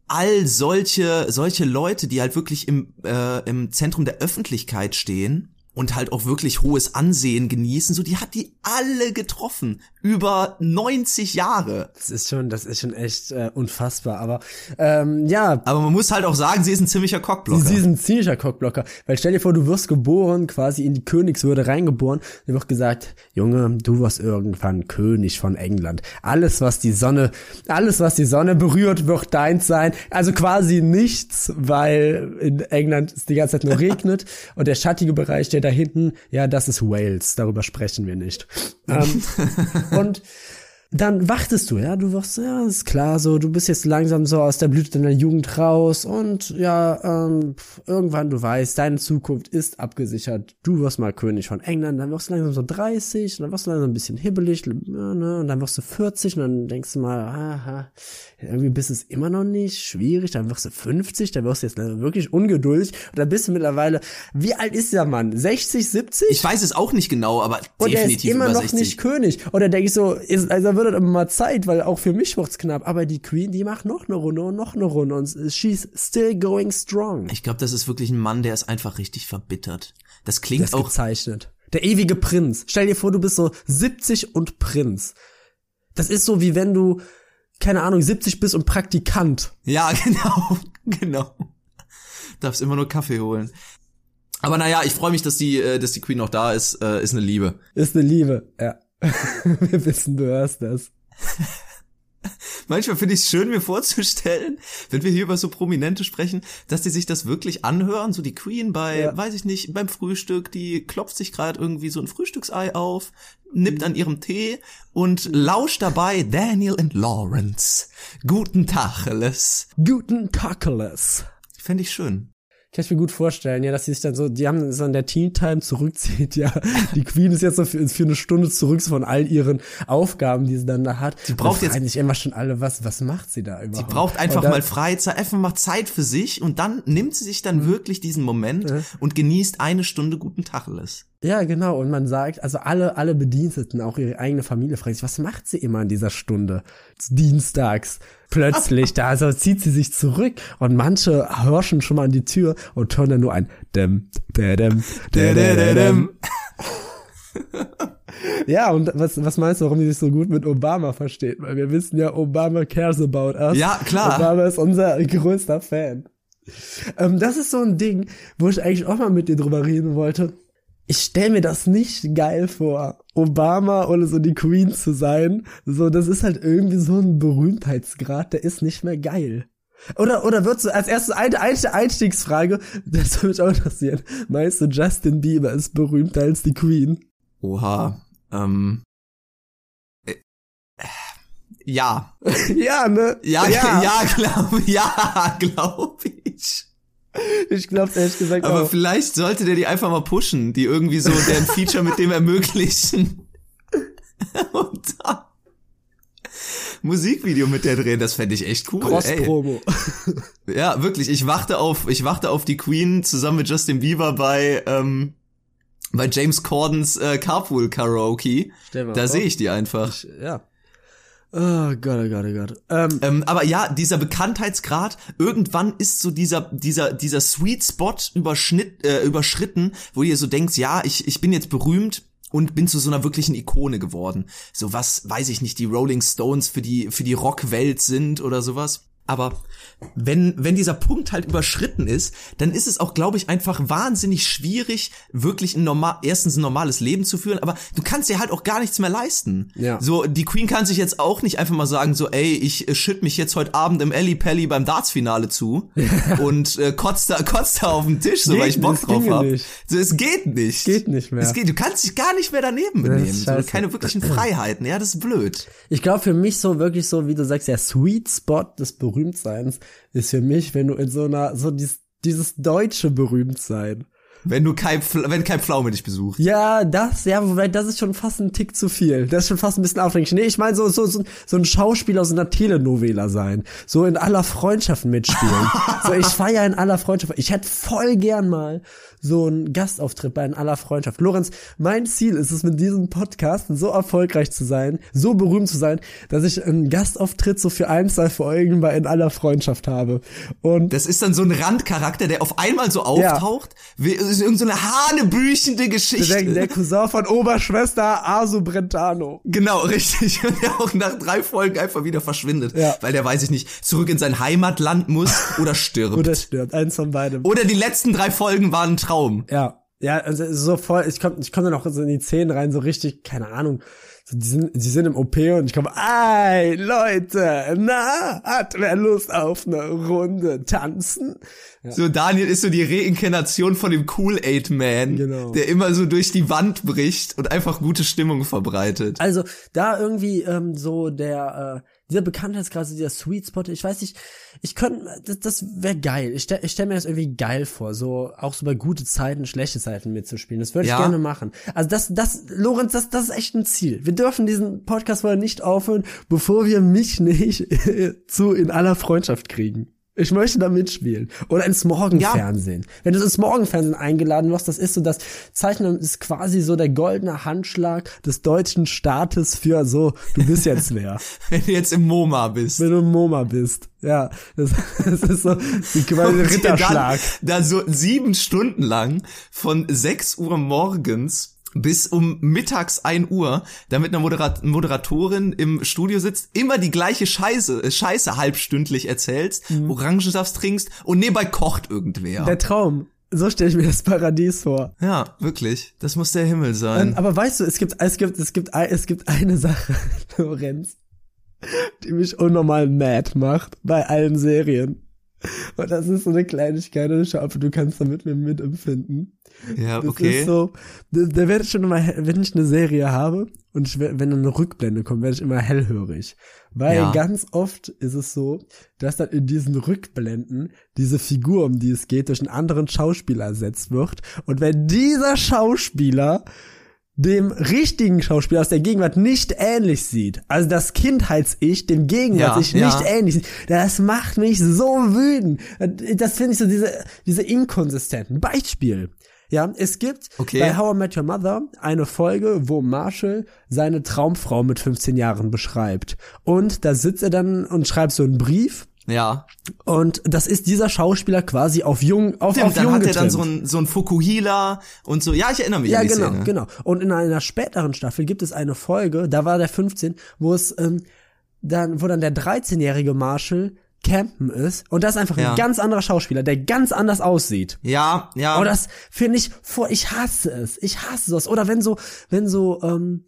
all solche solche Leute, die halt wirklich im äh, im Zentrum der Öffentlichkeit stehen und halt auch wirklich hohes Ansehen genießen, so die hat die alle getroffen über 90 Jahre. das ist schon das ist schon echt äh, unfassbar. Aber ähm, ja, Aber man muss halt auch sagen, sie ist ein ziemlicher Cockblocker. Sie, sie ist ein ziemlicher Cockblocker. Weil stell dir vor, du wirst geboren, quasi in die Königswürde reingeboren. Dir wird gesagt, Junge, du wirst irgendwann König von England. Alles, was die Sonne, alles, was die Sonne berührt, wird deins sein. Also quasi nichts, weil in England es die ganze Zeit nur (laughs) regnet. Und der schattige Bereich, der da hinten, ja, das ist Wales. Darüber sprechen wir nicht. ähm, (laughs) und dann wartest du, ja, du wirst, ja, ist klar, so, du bist jetzt langsam so aus der Blüte deiner Jugend raus und ja, ähm, irgendwann, du weißt, deine Zukunft ist abgesichert, du wirst mal König von England, dann wirst du langsam so 30, und dann wirst du langsam ein bisschen hibbelig, ne, und dann wirst du 40 und dann denkst du mal, aha, irgendwie bist es immer noch nicht, schwierig, dann wirst du 50, dann wirst du jetzt wirklich ungeduldig und dann bist du mittlerweile, wie alt ist der Mann? 60, 70? ich weiß es auch nicht genau, aber Und er ist definitiv immer über noch 60. nicht König. Und da denke ich so, ist, also wird es immer mal Zeit, weil auch für mich wird's knapp. Aber die Queen, die macht noch eine Runde und noch eine Runde und she's still going strong. Ich glaube, das ist wirklich ein Mann, der ist einfach richtig verbittert. Das Das klingt ist auch gezeichnet. Der ewige Prinz. Stell dir vor, du bist so 70 und Prinz. Das ist so wie wenn du, keine Ahnung, 70 bist und Praktikant. Ja, (laughs) genau, genau. Darfst immer nur Kaffee holen. Aber naja, ich freue mich, dass die, äh, dass die Queen noch da ist. Äh, ist eine Liebe. Ist eine Liebe. Ja. Wir wissen, du hörst das. (laughs) Manchmal finde ich es schön, mir vorzustellen, wenn wir hier über so Prominente sprechen, dass die sich das wirklich anhören. So die Queen bei, Ja. weiß ich nicht, beim Frühstück, die klopft sich gerade irgendwie so ein Frühstücksei auf, nippt an ihrem Tee und lauscht dabei Daniel and Lawrence. Guten Tag, Alice. Guten Tacheles. Fände ich schön. Kann ich mir gut vorstellen, ja, dass sie sich dann so, die haben so in der Teen Time zurückzieht, (laughs) ja. Die Queen ist jetzt so für, für eine Stunde zurück von all ihren Aufgaben, die sie dann da hat. Die braucht jetzt- sich immer schon alle, was, was macht sie da überhaupt? Die braucht einfach dann- mal Freizeit, einfach mal Zeit für sich und dann nimmt sie sich dann Mhm. wirklich diesen Moment und genießt eine Stunde guten Tacheles. Ja, genau. Und man sagt, also alle, alle Bediensteten, auch ihre eigene Familie, fragen sich, was macht sie immer in dieser Stunde? Dienstags. Plötzlich, da also zieht sie sich zurück und manche hörschen schon mal an die Tür und hören dann nur ein dem, dem, dem, dem, dem, dem. (laughs) Ja, und was, was meinst du, warum die sich so gut mit Obama versteht? Weil wir wissen ja, Obama cares about us. Ja, klar. Obama ist unser größter Fan. Ähm, das ist so ein Ding, wo ich eigentlich auch mal mit dir drüber reden wollte. Ich stell mir das nicht geil vor, Obama oder so die Queen zu sein. So, das ist halt irgendwie so ein Berühmtheitsgrad, der ist nicht mehr geil. Oder, oder würdest du als erstes eine, eine Einstiegsfrage, das würde mich auch interessieren. Meinst du, Justin Bieber ist berühmter als die Queen? Oha. Ähm. Äh, ja. (laughs) ja, ne? Ja, ja, ja, glaube (laughs) ja, glaub (laughs) ich. Ich glaube ehrlich gesagt Aber auch. vielleicht sollte der die einfach mal pushen, die irgendwie so deren Feature mit dem ermöglichen. (laughs) Und dann Musikvideo mit der drehen, das fände ich echt cool. Ey. Cross-Promo. Ja, wirklich. Ich warte auf, ich warte auf die Queen zusammen mit Justin Bieber bei ähm, bei James Cordens äh, Carpool Karaoke. Da sehe ich die einfach. Ich, ja. Oh Gott, oh Gott, oh Gott. Ähm, Ähm, aber ja, dieser Bekanntheitsgrad, irgendwann ist so dieser, dieser, dieser Sweet Spot überschnitt, äh, überschritten, wo ihr so denkt, ja, ich, ich bin jetzt berühmt und bin zu so einer wirklichen Ikone geworden. So was, weiß ich nicht, die Rolling Stones für die, für die Rockwelt sind oder sowas. Aber wenn, wenn dieser Punkt halt überschritten ist, dann ist es auch, glaube ich, einfach wahnsinnig schwierig, wirklich ein normal, erstens ein normales Leben zu führen, aber du kannst dir halt auch gar nichts mehr leisten. Ja. So, die Queen kann sich jetzt auch nicht einfach mal sagen, so, ey, ich äh, schütt mich jetzt heute Abend im Ellie Pelli beim Darts-Finale zu (laughs) und äh, kotzt da, kotzt da auf den Tisch, so, Geht weil ich Bock drauf ginge hab. nicht. So, es geht nicht. Geht nicht mehr. Es geht, du kannst dich gar nicht mehr daneben benehmen. So, keine wirklichen Freiheiten. Ja, das ist blöd. ich glaube für mich so wirklich so, wie du sagst, der Sweet Spot des Berühmtseins ist für mich, wenn du in so einer, so dieses, dieses deutsche Berühmtsein. Wenn du Pfl- wenn Kai Pflaume dich besucht. Ja, das, ja, wobei das ist schon fast ein Tick zu viel. Das ist schon fast ein bisschen aufdringlich. Nee, ich meine so, so, so, so ein Schauspieler aus einer Telenovela sein. So in aller Freundschaft mitspielen. (laughs) so, ich feier in aller Freundschaft. Ich hätte voll gern mal so einen Gastauftritt bei in aller Freundschaft. Lorenz, mein Ziel ist es, mit diesem Podcast so erfolgreich zu sein, so berühmt zu sein, dass ich einen Gastauftritt so für ein, zwei Folgen bei in aller Freundschaft habe. Und Das ist dann so ein Randcharakter, der auf einmal so auftaucht. Wie, ist irgend so eine hanebüchende Geschichte. der, der Cousin von Oberschwester Asu Brentano. Genau, richtig. (laughs) Und der auch nach drei Folgen einfach wieder verschwindet. Ja. Weil der, weiß ich nicht, zurück in sein Heimatland muss (laughs) oder stirbt. Oder stirbt, eins von beidem. Oder die letzten drei Folgen waren ein Traum. Ja, ja, also so voll, ich komm, ich komm dann auch so in die Szenen rein, so richtig, keine Ahnung. So, die sind, die sind im OP und ich komme, ey, Leute, na, hat wer Lust auf eine Runde tanzen? So, Daniel ist so die Reinkarnation von dem Kool-Aid-Man, Genau. der immer so durch die Wand bricht und einfach gute Stimmung verbreitet. Also da irgendwie ähm, so der äh, dieser Bekanntheitsgrad, dieser Sweet Spot, ich weiß nicht, ich könnte, das, das wäre geil. Ich stell, ich stell mir das irgendwie geil vor, so auch so bei gute Zeiten, schlechte Zeiten mitzuspielen. Das würde ich Ja. gerne machen. Also das, das, Lorenz, das, das ist echt ein Ziel. Wir dürfen diesen Podcast vorher nicht aufhören, bevor wir mich nicht (laughs) zu in aller Freundschaft kriegen. Ich möchte da mitspielen. Oder ins Morgenfernsehen. Wenn du ins Morgenfernsehen eingeladen wirst, das ist so das Zeichnen ist quasi so der goldene Handschlag des deutschen Staates für so, du bist jetzt wer. (laughs) Wenn du jetzt im MoMA bist. wenn du ein MoMA bist. Ja, das, das ist so die quasi Ritterschlag. Dann, da so sieben Stunden lang von 6 Uhr morgens bis um mittags 1 Uhr, da mit einer Moderat Moderatorin im Studio sitzt, immer die gleiche Scheiße, äh, Scheiße halbstündlich erzählst, Orangensaft trinkst und nebenbei kocht irgendwer. Der Traum. So stelle ich mir das Paradies vor. ja, wirklich. Das muss der Himmel Ähm, sein. aber weißt du, es gibt, es gibt, es gibt, ein- es gibt eine (laughs) Sache, Lorenz, die mich unnormal mad macht bei allen Serien. (laughs) Und das ist so eine Kleinigkeit, und ich hoffe, du kannst damit mit mir mitempfinden. ja, Das okay. ist so, da, werde ich schon immer, wenn ich eine Serie habe und ich, wenn dann eine Rückblende kommt, werde ich immer hellhörig. Weil Ja. ganz oft ist es so, dass dann in diesen Rückblenden diese Figur, um die es geht, durch einen anderen Schauspieler ersetzt wird. Und wenn dieser Schauspieler dem richtigen Schauspieler aus der Gegenwart nicht ähnlich sieht, also das Kindheits-Ich dem Gegenwarts-Ich Ja, nicht ja. ähnlich sieht, das macht mich so wütend. Das finde ich so diese, diese inkonsistenten. Beispiel. Ja, es gibt Okay. bei How I Met Your Mother eine Folge, wo Marshall seine Traumfrau mit 15 Jahren beschreibt. Und da sitzt er dann und schreibt so einen Brief. Ja. Und das ist dieser Schauspieler quasi auf jung, auf, Stimmt, auf dann jung hat er dann getrimmt. so ein, so ein Fukuhila und so. Ja, ich erinnere mich Ja, an die genau, Szene. genau. Und in einer späteren Staffel gibt es eine Folge, da war der 15, wo es ähm, dann, wo dann der 13-jährige Marshall campen ist und das ist einfach Ja. ein ganz anderer Schauspieler, der ganz anders aussieht. Ja, ja. Oh, das finde ich vor, ich hasse es. Ich hasse das. Oder wenn so, wenn so ähm,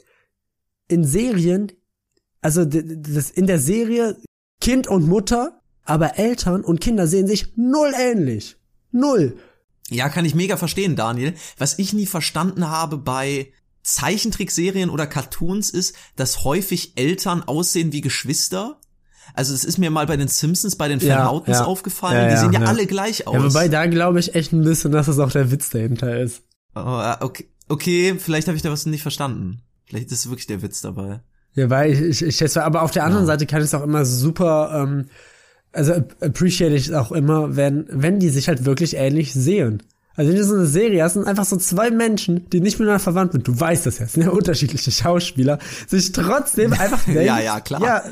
in Serien, also das in der Serie Kind und Mutter, aber Eltern und Kinder sehen sich null ähnlich. Null. Ja, kann ich mega verstehen, Daniel. Was ich nie verstanden habe bei Zeichentrickserien oder Cartoons ist, dass häufig Eltern aussehen wie Geschwister. Also es ist mir mal bei den Simpsons, bei den Van Ja, ja. aufgefallen. Ja, die sehen ja, alle gleich aus. Wobei da glaube ich echt ein bisschen, dass das auch der Witz dahinter ist. Oh, ja, okay, okay, vielleicht habe ich da was nicht verstanden. Vielleicht ist wirklich der Witz dabei. Ja, weil ich, ich, ich schätze, aber auf der anderen Seite kann ich es auch immer super, ähm, also ap- appreciate ich es auch immer, wenn, wenn die sich halt wirklich ähnlich sehen. Also wenn du so eine Serie hast, sind einfach so zwei Menschen, die nicht miteinander verwandt sind, du weißt das ja, sind ja unterschiedliche Schauspieler, sich trotzdem einfach (laughs) denken, Ja, ja, klar. Ja,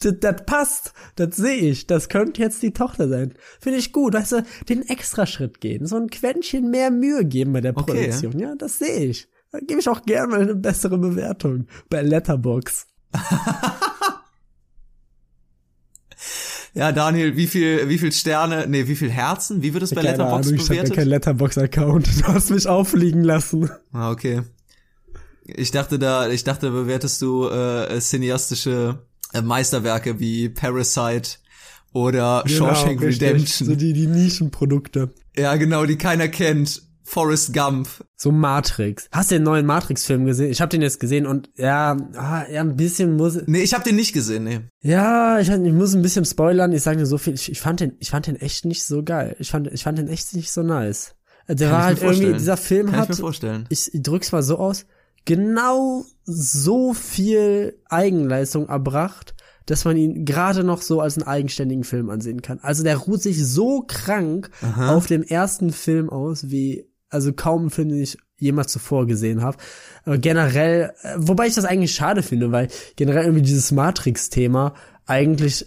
das, passt, das sehe ich, das könnte jetzt die Tochter sein. Finde ich gut, weißt du, den Extraschritt gehen, so ein Quäntchen mehr Mühe geben bei der Okay. Produktion, ja, das sehe ich. Da gebe ich auch gerne mal eine bessere Bewertung bei Letterbox. (laughs) Ja, Daniel, wie viel, wie viel Sterne, nee, wie viel Herzen? Wie wird es bei Keine Letterboxd Ahnung, ich habe ja bewertet? keinen Letterbox-Account. (laughs) Du hast mich auffliegen lassen. Ah, okay. Ich dachte da, ich dachte, bewertest du äh, cineastische äh, Meisterwerke wie Parasite oder Shawshank Genau, richtig. Redemption. So die, die Nischenprodukte. ja, genau, die keiner kennt. Forrest Gump. So Matrix. Hast du den neuen Matrix-Film gesehen? Ich habe den jetzt gesehen und ja, ah, ja, ein bisschen muss. Nee, ich habe den nicht gesehen, nee. Ja, ich, ich muss ein bisschen spoilern. Ich sage dir so viel. Ich, ich fand den, ich fand den echt nicht so geil. Ich fand, ich fand den echt nicht so nice. Der Kann war ich halt irgendwie, dieser Film Kann ich hat, mir vorstellen. ich drück's mal so aus, genau so viel Eigenleistung erbracht, dass man ihn gerade noch so als einen eigenständigen Film ansehen kann. Also der ruht sich so krank auf dem ersten Film aus, wie also kaum Film, den ich jemals zuvor gesehen habe. Aber generell, äh, wobei ich das eigentlich schade finde, weil generell irgendwie dieses Matrix-Thema eigentlich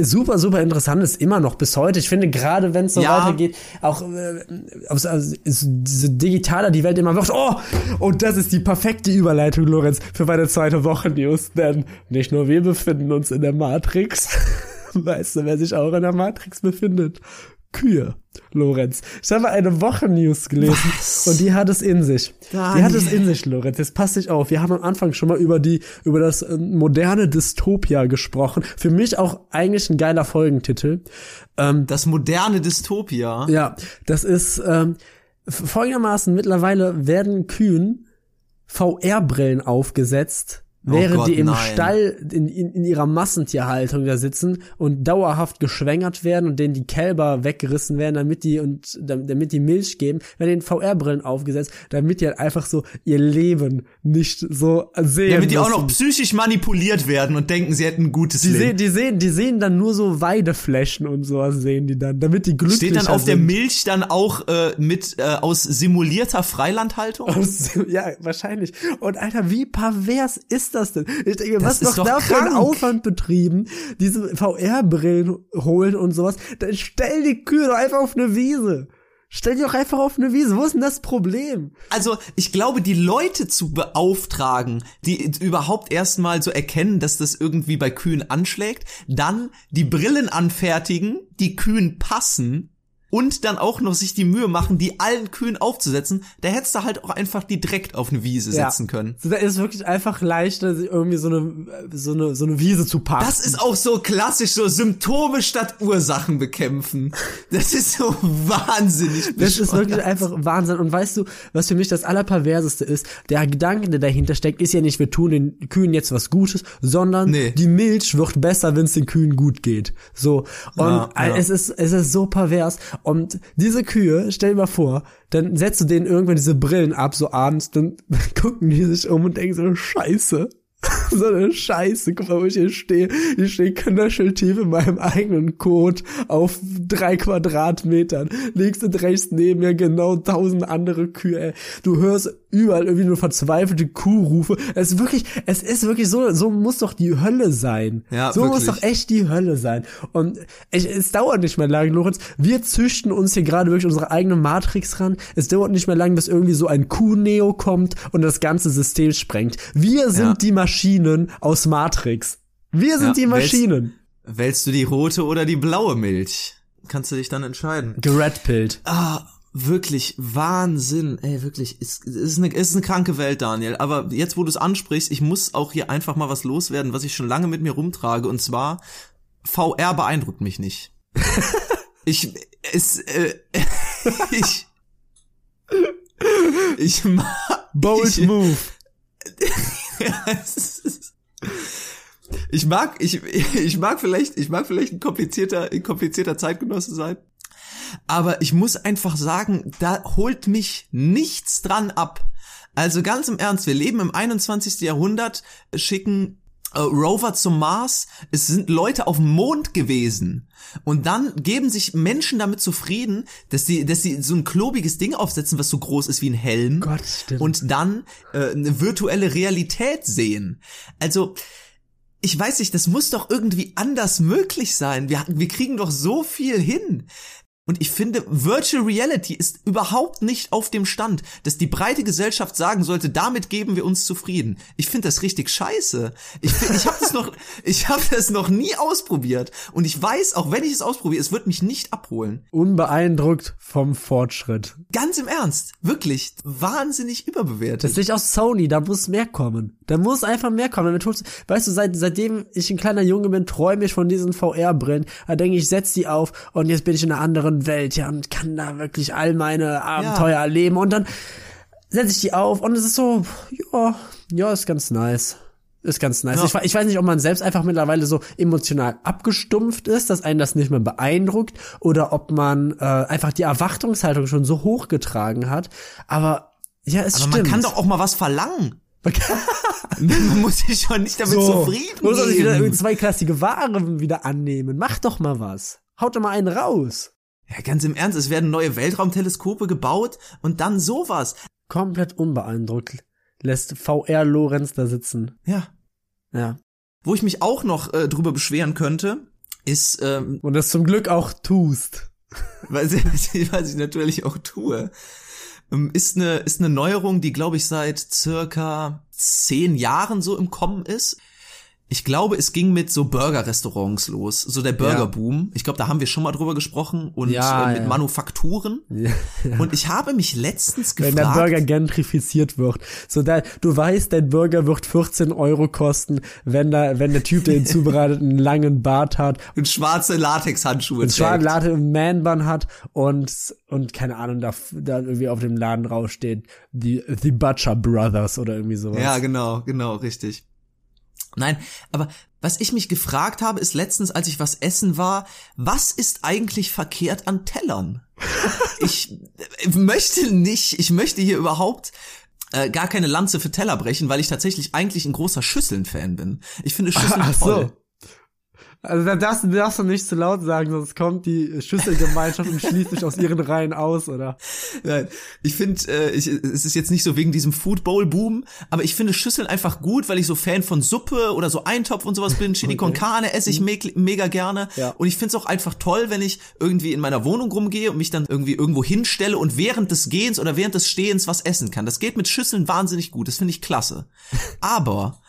super, super interessant ist, immer noch bis heute. Ich finde, gerade wenn es so Ja. weitergeht, auch äh, also, diese digitaler die Welt immer wird, oh, und das ist die perfekte Überleitung, Lorenz, für meine zweite Woche News, denn nicht nur wir befinden uns in der Matrix, (laughs) weißt du, wer sich auch in der Matrix befindet? Kühe, Lorenz. Ich habe eine Woche News gelesen Was? und die hat es in sich. Die Daniel. hat es in sich, Lorenz. Jetzt passt dich auf. Wir haben am Anfang schon mal über die, über das äh, moderne Dystopia gesprochen. Für mich auch eigentlich ein geiler Folgentitel. Ähm, Das moderne Dystopia. ja, das ist ähm, folgendermaßen, mittlerweile werden Kühen VR-Brillen aufgesetzt, während Oh Gott, die im nein. Stall in, in, in ihrer Massentierhaltung da sitzen und dauerhaft geschwängert werden und denen die Kälber weggerissen werden, damit die und dam- damit die Milch geben, werden den VR-Brillen aufgesetzt, damit die halt einfach so ihr Leben nicht so sehen. Damit die auch müssen. noch psychisch manipuliert werden und denken, sie hätten ein gutes die sehen, Leben. die sehen, die sehen dann nur so Weideflächen und sowas sehen die dann, damit die glücklicher Steht dann auf der sind. Milch dann auch äh, mit äh, aus simulierter Freilandhaltung? Aus- (laughs) Ja, wahrscheinlich. Und Alter, wie pervers ist das denn? Ich denke, Das was ist noch da für ein. Aufwand betrieben, diese VR-Brillen holen und sowas. Dann stell die Kühe doch einfach auf eine Wiese. Stell die doch einfach auf eine Wiese. Wo ist denn das Problem? Also, ich glaube, die Leute zu beauftragen, die überhaupt erstmal so erkennen, dass das irgendwie bei Kühen anschlägt, dann die Brillen anfertigen, die Kühen passen und dann auch noch sich die Mühe machen, die allen Kühen aufzusetzen, da hättest du halt auch einfach die direkt auf eine Wiese Ja. setzen können. So, Da ist wirklich einfach leichter, sich irgendwie so eine, so eine, so eine Wiese zu packen. Das ist auch so klassisch, so Symptome statt Ursachen bekämpfen. Das ist so wahnsinnig Das ist wirklich einfach Wahnsinn. Und weißt du, was für mich das Allerperverseste ist? Der Gedanke, der dahinter steckt, ist ja nicht, wir tun den Kühen jetzt was Gutes, sondern Nee. die Milch wird besser, wenn es den Kühen gut geht. So. Und Ja, ja. es ist, es ist so pervers. Und diese Kühe, stell dir mal vor, dann setzt du denen irgendwann diese Brillen ab, so abends, dann (laughs) gucken die sich um und denken so, scheiße. (laughs) so eine Scheiße. Guck mal, wo ich hier stehe. Ich stehe knöcheltief in meinem eigenen Code auf drei Quadratmetern. Links und rechts neben mir genau tausend andere Kühe. Ey. Du hörst überall irgendwie nur verzweifelte Kuhrufe. Es ist wirklich, es ist wirklich so, so muss doch die Hölle sein. Ja, so muss wirklich. doch echt die Hölle sein. Und ich, es dauert nicht mehr lang, Lorenz. Wir züchten uns hier gerade wirklich unsere eigene Matrix ran. Es dauert nicht mehr lang, bis irgendwie so ein Kuh-Neo kommt und das ganze System sprengt. Wir sind Ja. die Maschinen aus Matrix. Wir sind Ja, die Maschinen. Wählst du die rote oder die blaue Milch? Kannst du dich dann entscheiden. Geredpillt. Ah, wirklich Wahnsinn. Ey, wirklich, es es ist eine, ist eine kranke Welt, Daniel. Aber jetzt, wo du es ansprichst, ich muss auch hier einfach mal was loswerden, was ich schon lange mit mir rumtrage. Und zwar, VR beeindruckt mich nicht. (laughs) ich, es, äh, (laughs) ich, ich mag, Bold ich, Move. (laughs) (laughs) ich mag, ich, ich mag vielleicht, ich mag vielleicht ein komplizierter, ein komplizierter Zeitgenosse sein. Aber ich muss einfach sagen, da holt mich nichts dran ab. Also ganz im Ernst, wir leben im 21. Jahrhundert, schicken äh, Rover zum Mars, es sind Leute auf dem Mond gewesen. Und dann geben sich Menschen damit zufrieden, dass sie, dass sie so ein klobiges Ding aufsetzen, was so groß ist wie ein Helm. Gott, stimmt. Und dann äh, eine virtuelle Realität sehen. Also, ich weiß nicht, das muss doch irgendwie anders möglich sein. Wir, wir kriegen doch so viel hin. Und ich finde, Virtual Reality ist überhaupt nicht auf dem Stand, dass die breite Gesellschaft sagen sollte, damit geben wir uns zufrieden. Ich finde das richtig scheiße. Ich, find, ich habe das noch, (laughs) ich habe das noch nie ausprobiert. Und ich weiß, auch wenn ich es ausprobiere, es wird mich nicht abholen. Unbeeindruckt vom Fortschritt. Ganz im Ernst, wirklich wahnsinnig überbewertet. Das Licht aus Sony, da muss mehr kommen. Da muss einfach mehr kommen. Weißt du, seit, seitdem ich ein kleiner Junge bin, träume ich von diesen VR-Brillen. Da denke ich, ich setz die auf und jetzt bin ich in einer anderen Welt, ja, und kann da wirklich all meine Abenteuer erleben. Und dann setze ich die auf und es ist so, ja, ja, ist ganz nice. Ist ganz nice. Ja. Ich, ich weiß nicht, ob man selbst einfach mittlerweile so emotional abgestumpft ist, dass einen das nicht mehr beeindruckt, oder ob man äh, einfach die Erwartungshaltung schon so hochgetragen hat. Aber ja, es Aber stimmt. man kann doch auch mal was verlangen. (laughs) Man muss sich schon nicht damit zufrieden Oder soll ich wieder geben. irgendwie zweiklassige Ware wieder annehmen? Mach doch mal was. Haut doch mal einen raus. Ja, ganz im Ernst, es werden neue Weltraumteleskope gebaut und dann sowas. Komplett unbeeindruckt lässt VR Lorenz da sitzen. Ja. Ja. Wo ich mich auch noch äh, drüber beschweren könnte, ist, ähm, Und das zum Glück auch tust. was, ich, was ich natürlich auch tue, ähm, ist eine ist eine Neuerung, die glaube ich seit circa zehn Jahren so im Kommen ist. Ich glaube, es ging mit so Burger-Restaurants los, so der Burger-Boom. Ich glaube, da haben wir schon mal drüber gesprochen und Ja, äh, mit ja. Manufakturen. (laughs) Ja. Und ich habe mich letztens Wenn gefragt, der Burger gentrifiziert wird. So da, du weißt, dein Burger wird 14 Euro kosten, wenn da, wenn der Typ, der ihn (laughs) zubereitet, einen langen Bart hat, und schwarze Latexhandschuhe trägt. Latte im Man-Bun hat und, und keine Ahnung, da, da irgendwie auf dem Laden draufsteht, die, The Butcher Brothers oder irgendwie sowas. Ja, genau, genau, richtig. Nein, aber was ich mich gefragt habe, ist letztens, als ich was essen war, was ist eigentlich verkehrt an Tellern? (laughs) ich äh, möchte nicht, ich möchte hier überhaupt äh, gar keine Lanze für Teller brechen, weil ich tatsächlich eigentlich ein großer Schüsseln-Fan bin. Ich finde (laughs) Schüsseln Ach toll. so. Also da darfst, darfst du nicht zu laut sagen, sonst kommt die Schüsselgemeinschaft und schließt sich aus ihren Reihen aus, oder? Nein, ich finde, äh, ich, es ist jetzt nicht so wegen diesem Food Bowl Boom, aber ich finde Schüsseln einfach gut, weil ich so Fan von Suppe oder so Eintopf und sowas bin. (laughs) Chili con Carne esse ich me mega gerne. Ja. Und ich finde es auch einfach toll, wenn ich irgendwie in meiner Wohnung rumgehe und mich dann irgendwie irgendwo hinstelle und während des Gehens oder während des Stehens was essen kann. Das geht mit Schüsseln wahnsinnig gut. Das finde ich klasse. (laughs) Aber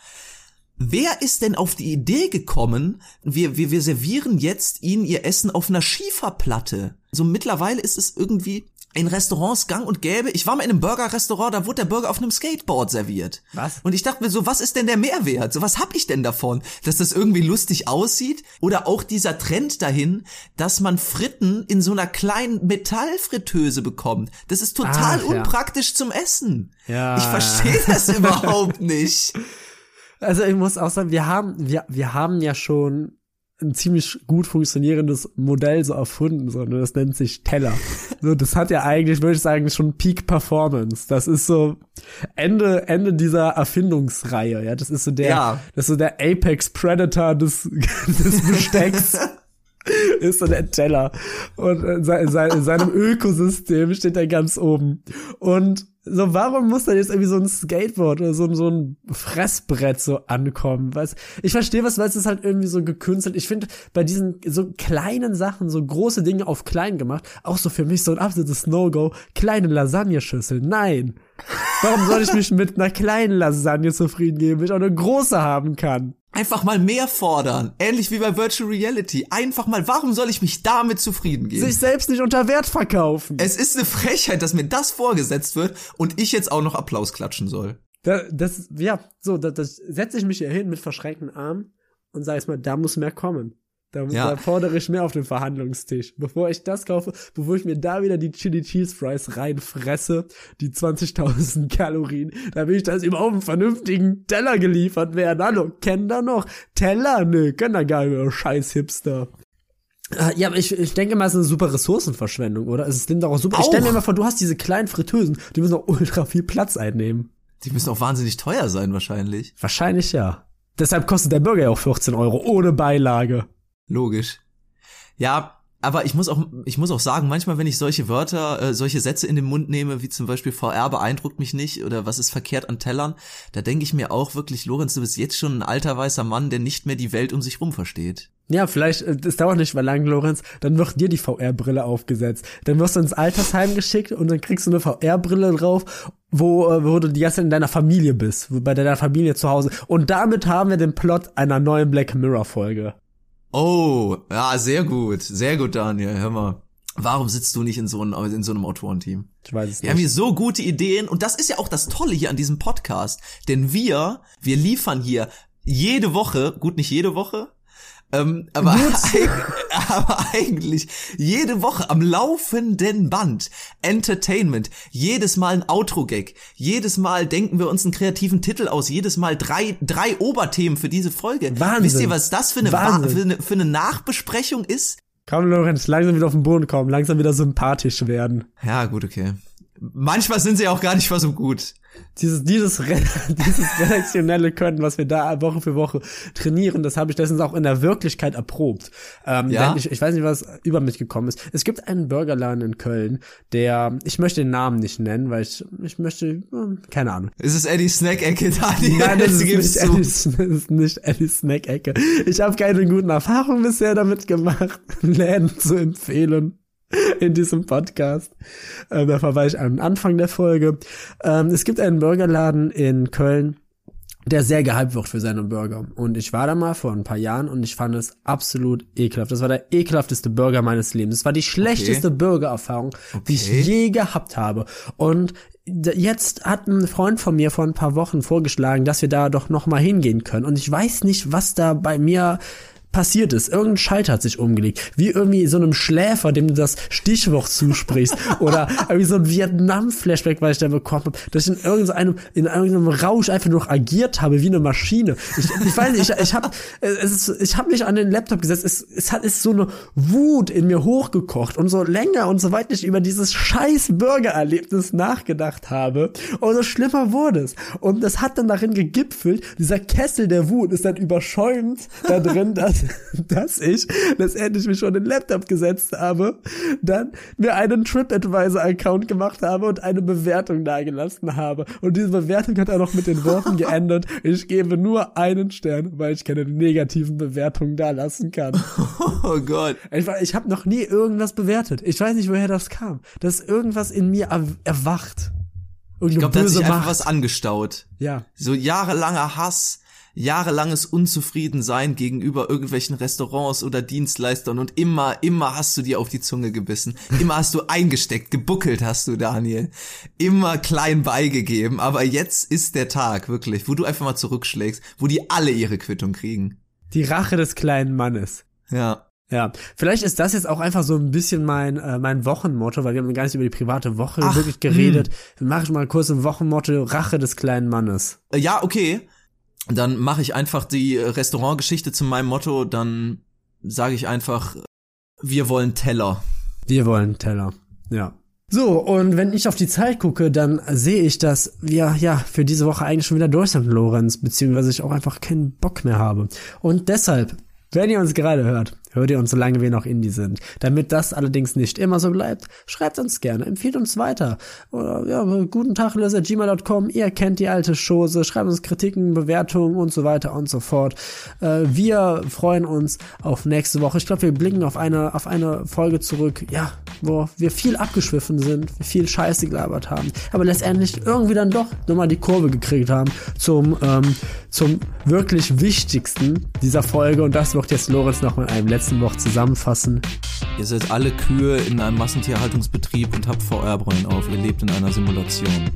Wer ist denn auf die Idee gekommen, wir, wir, wir servieren jetzt ihnen ihr Essen auf einer Schieferplatte? So mittlerweile ist es irgendwie in Restaurants gang und gäbe. Ich war mal in einem Burger-Restaurant, da wurde der Burger auf einem Skateboard serviert. Was? Und ich dachte mir so, was ist denn der Mehrwert? So, was hab ich denn davon? Dass das irgendwie lustig aussieht? Oder auch dieser Trend dahin, dass man Fritten in so einer kleinen Metallfritteuse bekommt. Das ist total Ach, ja. unpraktisch zum Essen. Ja. Ich verstehe das (laughs) überhaupt nicht. Also ich muss auch sagen, wir haben, wir, wir haben ja schon ein ziemlich gut funktionierendes Modell so erfunden, sondern das nennt sich Teller. (laughs) So, das hat ja eigentlich, würde ich sagen, schon Peak Performance. Das ist so Ende, Ende dieser Erfindungsreihe, ja. Das ist so der, Ja. das ist so der Apex Predator des, (laughs) des Bestecks. (laughs) (laughs) ist so der Teller. Und in, se in, se in seinem Ökosystem steht er ganz oben. Und so, warum muss da jetzt irgendwie so ein Skateboard oder so, ein- so ein Fressbrett so ankommen? Weißt, ich verstehe was, weil es ist halt irgendwie so gekünstelt. Ich finde bei diesen so kleinen Sachen, so große Dinge auf klein gemacht, auch so für mich so ein absolutes No-Go. Kleine Lasagneschüssel. Nein. Warum soll ich mich mit einer kleinen Lasagne zufrieden geben, wenn ich auch eine große haben kann? Einfach mal mehr fordern. Ähnlich wie bei Virtual Reality. Einfach mal, warum soll ich mich damit zufrieden geben? Sich selbst nicht unter Wert verkaufen. es ist eine Frechheit, dass mir das vorgesetzt wird und ich jetzt auch noch Applaus klatschen soll. Da, das, ja, so, da, das setze ich mich hier hin mit verschränkten Armen und sage jetzt mal, da muss mehr kommen. Da, Ja. da fordere ich mehr auf den Verhandlungstisch. Bevor ich das kaufe, bevor ich mir da wieder die Chili Cheese Fries reinfresse, die 20.000 Kalorien, da will ich, dass über auf einen vernünftigen Teller geliefert werden. Hallo, kennen da noch Teller? Nö, können da gar nicht, scheiß Hipster. Äh, Ja, aber ich, ich denke mal, es ist eine super Ressourcenverschwendung, oder? Es nimmt doch auch super. Ich stell mir Auch. mal vor, du hast diese kleinen Fritteusen, die müssen auch ultra viel Platz einnehmen. Die müssen auch wahnsinnig teuer sein wahrscheinlich. Wahrscheinlich ja. Deshalb kostet der Burger ja auch 14 Euro, ohne Beilage. Logisch. Ja, aber ich muss auch, ich muss auch sagen, manchmal, wenn ich solche Wörter, äh, solche Sätze in den Mund nehme, wie zum Beispiel VR beeindruckt mich nicht oder was ist verkehrt an Tellern, da denke ich mir auch wirklich, Lorenz, du bist jetzt schon ein alter weißer Mann, der nicht mehr die Welt um sich rum versteht. Ja, vielleicht, äh, das dauert nicht mehr lang, Lorenz, dann wird dir die VR-Brille aufgesetzt. Dann wirst du ins Altersheim geschickt und dann kriegst du eine VR-Brille drauf, wo, äh, wo du die ganze Zeit in deiner Familie bist, bei deiner Familie zu Hause. Und damit haben wir den Plot einer neuen Black Mirror-Folge. Oh, ja, sehr gut, sehr gut, Daniel, hör mal. Warum sitzt du nicht in so, einem in so einem Autorenteam? Ich weiß es Wir haben hier nicht. so gute Ideen und das ist ja auch das Tolle hier an diesem Podcast, denn wir, wir liefern hier jede Woche, gut nicht jede Woche, ähm, aber, (laughs) eig aber eigentlich jede Woche am laufenden Band Entertainment, jedes Mal ein Outro-Gag, jedes Mal denken wir uns einen kreativen Titel aus, jedes Mal drei, drei Oberthemen für diese Folge. Wahnsinn. Wisst ihr, was das für eine, für eine, für eine Nachbesprechung ist? Komm, Lorenz, langsam wieder auf den Boden kommen, langsam wieder sympathisch werden. Ja, gut, okay. Manchmal sind sie auch gar nicht mal so gut. Dieses, dieses, (laughs) dieses redaktionelle Können, was wir da Woche für Woche trainieren, das habe ich letztens auch in der Wirklichkeit erprobt. Ähm, Ja? ich, ich weiß nicht, was über mich gekommen ist. Es gibt einen Burgerladen in Köln, der, ich möchte den Namen nicht nennen, weil ich, ich möchte, keine Ahnung. (laughs) Es ist Eddie Snack-Ecke, Daniel. Nein, das ist nicht. Alice, das ist nicht Alice Snack-Ecke. Ich habe keine guten Erfahrungen bisher damit gemacht, (laughs) Läden zu empfehlen (laughs) in diesem Podcast. Ähm, da verweise ich am Anfang der Folge. Ähm, es gibt einen Burgerladen in Köln, der sehr gehypt wird für seine Burger. Und ich war da mal vor ein paar Jahren und ich fand es absolut ekelhaft. Das war der ekelhafteste Burger meines Lebens. Das war die schlechteste Burgererfahrung, die ich Okay. je gehabt habe. Und jetzt hat ein Freund von mir vor ein paar Wochen vorgeschlagen, dass wir da doch noch mal hingehen können. Und ich weiß nicht, was da bei mir passiert ist. Irgendein Schalter hat sich umgelegt. Wie irgendwie so einem Schläfer, dem du das Stichwort zusprichst. (laughs) Oder irgendwie so ein Vietnam-Flashback, weil ich da bekommen habe, dass ich in irgendeinem, in irgendeinem Rausch einfach nur noch agiert habe, wie eine Maschine. Ich, ich weiß nicht, ich, ich habe ich hab mich an den Laptop gesetzt. Es, es hat ist so eine Wut in mir hochgekocht. Und so länger und so weit ich über dieses scheiß Burgererlebnis nachgedacht habe, umso schlimmer wurde es. Und das hat dann darin gegipfelt, dieser Kessel der Wut ist dann überschäumt da drin, dass, (laughs) dass ich letztendlich mich schon den Laptop gesetzt habe, dann mir einen TripAdvisor-Account gemacht habe und eine Bewertung dagelassen habe. Und diese Bewertung hat er noch mit den Worten (laughs) geändert, ich gebe nur einen Stern, weil ich keine negativen Bewertungen da lassen kann. Oh Gott. Ich, ich habe noch nie irgendwas bewertet. Ich weiß nicht, woher das kam. Dass irgendwas in mir er, erwacht. Irgendeine Ich glaube, da hat böse sich einfach was angestaut. Ja. So jahrelanger Hass, jahrelanges Unzufriedensein gegenüber irgendwelchen Restaurants oder Dienstleistern und immer, immer hast du dir auf die Zunge gebissen. Immer hast du eingesteckt, gebuckelt hast du, Daniel. Immer klein beigegeben. Aber jetzt ist der Tag, wirklich, wo du einfach mal zurückschlägst, wo die alle ihre Quittung kriegen. Die Rache des kleinen Mannes. Ja. Ja, vielleicht ist das jetzt auch einfach so ein bisschen mein äh, mein Wochenmotto, weil wir haben gar nicht über die private Woche Ach, hm. wirklich geredet. Mach ich mal kurz ein Wochenmotto Rache des kleinen Mannes. Äh, Ja, okay. Dann mache ich einfach die Restaurantgeschichte zu meinem Motto, dann sage ich einfach, wir wollen Teller. Wir wollen Teller. Ja. So, und wenn ich auf die Zeit gucke, dann sehe ich, dass wir ja für diese Woche eigentlich schon wieder durch sind, Lorenz, beziehungsweise ich auch einfach keinen Bock mehr habe. Und deshalb, wenn ihr uns gerade hört, hört ihr uns, solange wir noch Indie sind. Damit das allerdings nicht immer so bleibt, schreibt uns gerne, empfiehlt uns weiter. Oder ja, guten Tag, gmail.com, ihr kennt die alte Chose, schreibt uns Kritiken, Bewertungen und so weiter und so fort. Äh, wir freuen uns auf nächste Woche. Ich glaube, wir blicken auf eine, auf eine Folge zurück, ja, wo wir viel abgeschwiffen sind, viel Scheiße gelabert haben, aber letztendlich irgendwie dann doch nochmal die Kurve gekriegt haben zum, ähm, zum wirklich Wichtigsten dieser Folge und das wird jetzt Lorenz noch mal einem letzten Woche zusammenfassen. Ihr seid alle Kühe in einem Massentierhaltungsbetrieb und habt VR-Brillen auf. Ihr lebt in einer Simulation.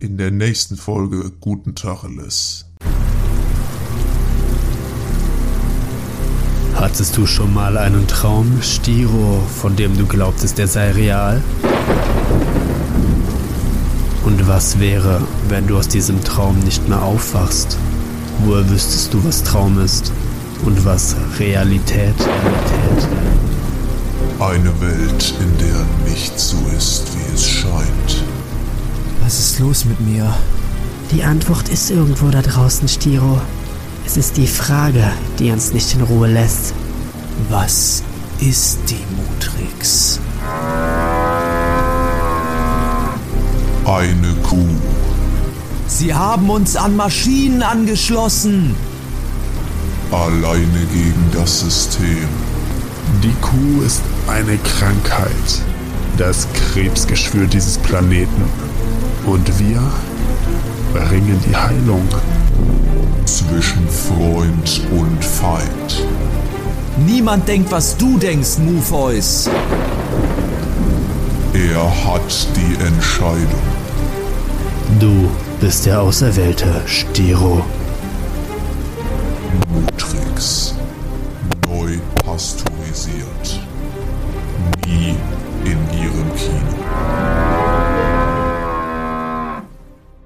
In der nächsten Folge Guten Tacheles. Hattest du schon mal einen Traum, Stiro, von dem du glaubtest, er sei real? Und was wäre, wenn du aus diesem Traum nicht mehr aufwachst? Woher wüsstest du, was Traum ist und was Realität? Realität. Eine Welt, in der nicht so ist, wie es scheint. Was ist los mit mir? Die Antwort ist irgendwo da draußen, Stiro. Es ist die Frage, die uns nicht in Ruhe lässt. Was ist die Mutrix? Eine Kuh. Sie haben uns an Maschinen angeschlossen. Alleine gegen das System. Die Kuh ist eine Krankheit. Das Krebsgeschwür dieses Planeten. Und wir bringen die Heilung. Zwischen Freund und Feind. Niemand denkt, was du denkst, Mufeus. Er hat die Entscheidung. Du bist der Auserwählte, Stiro. Mutrix.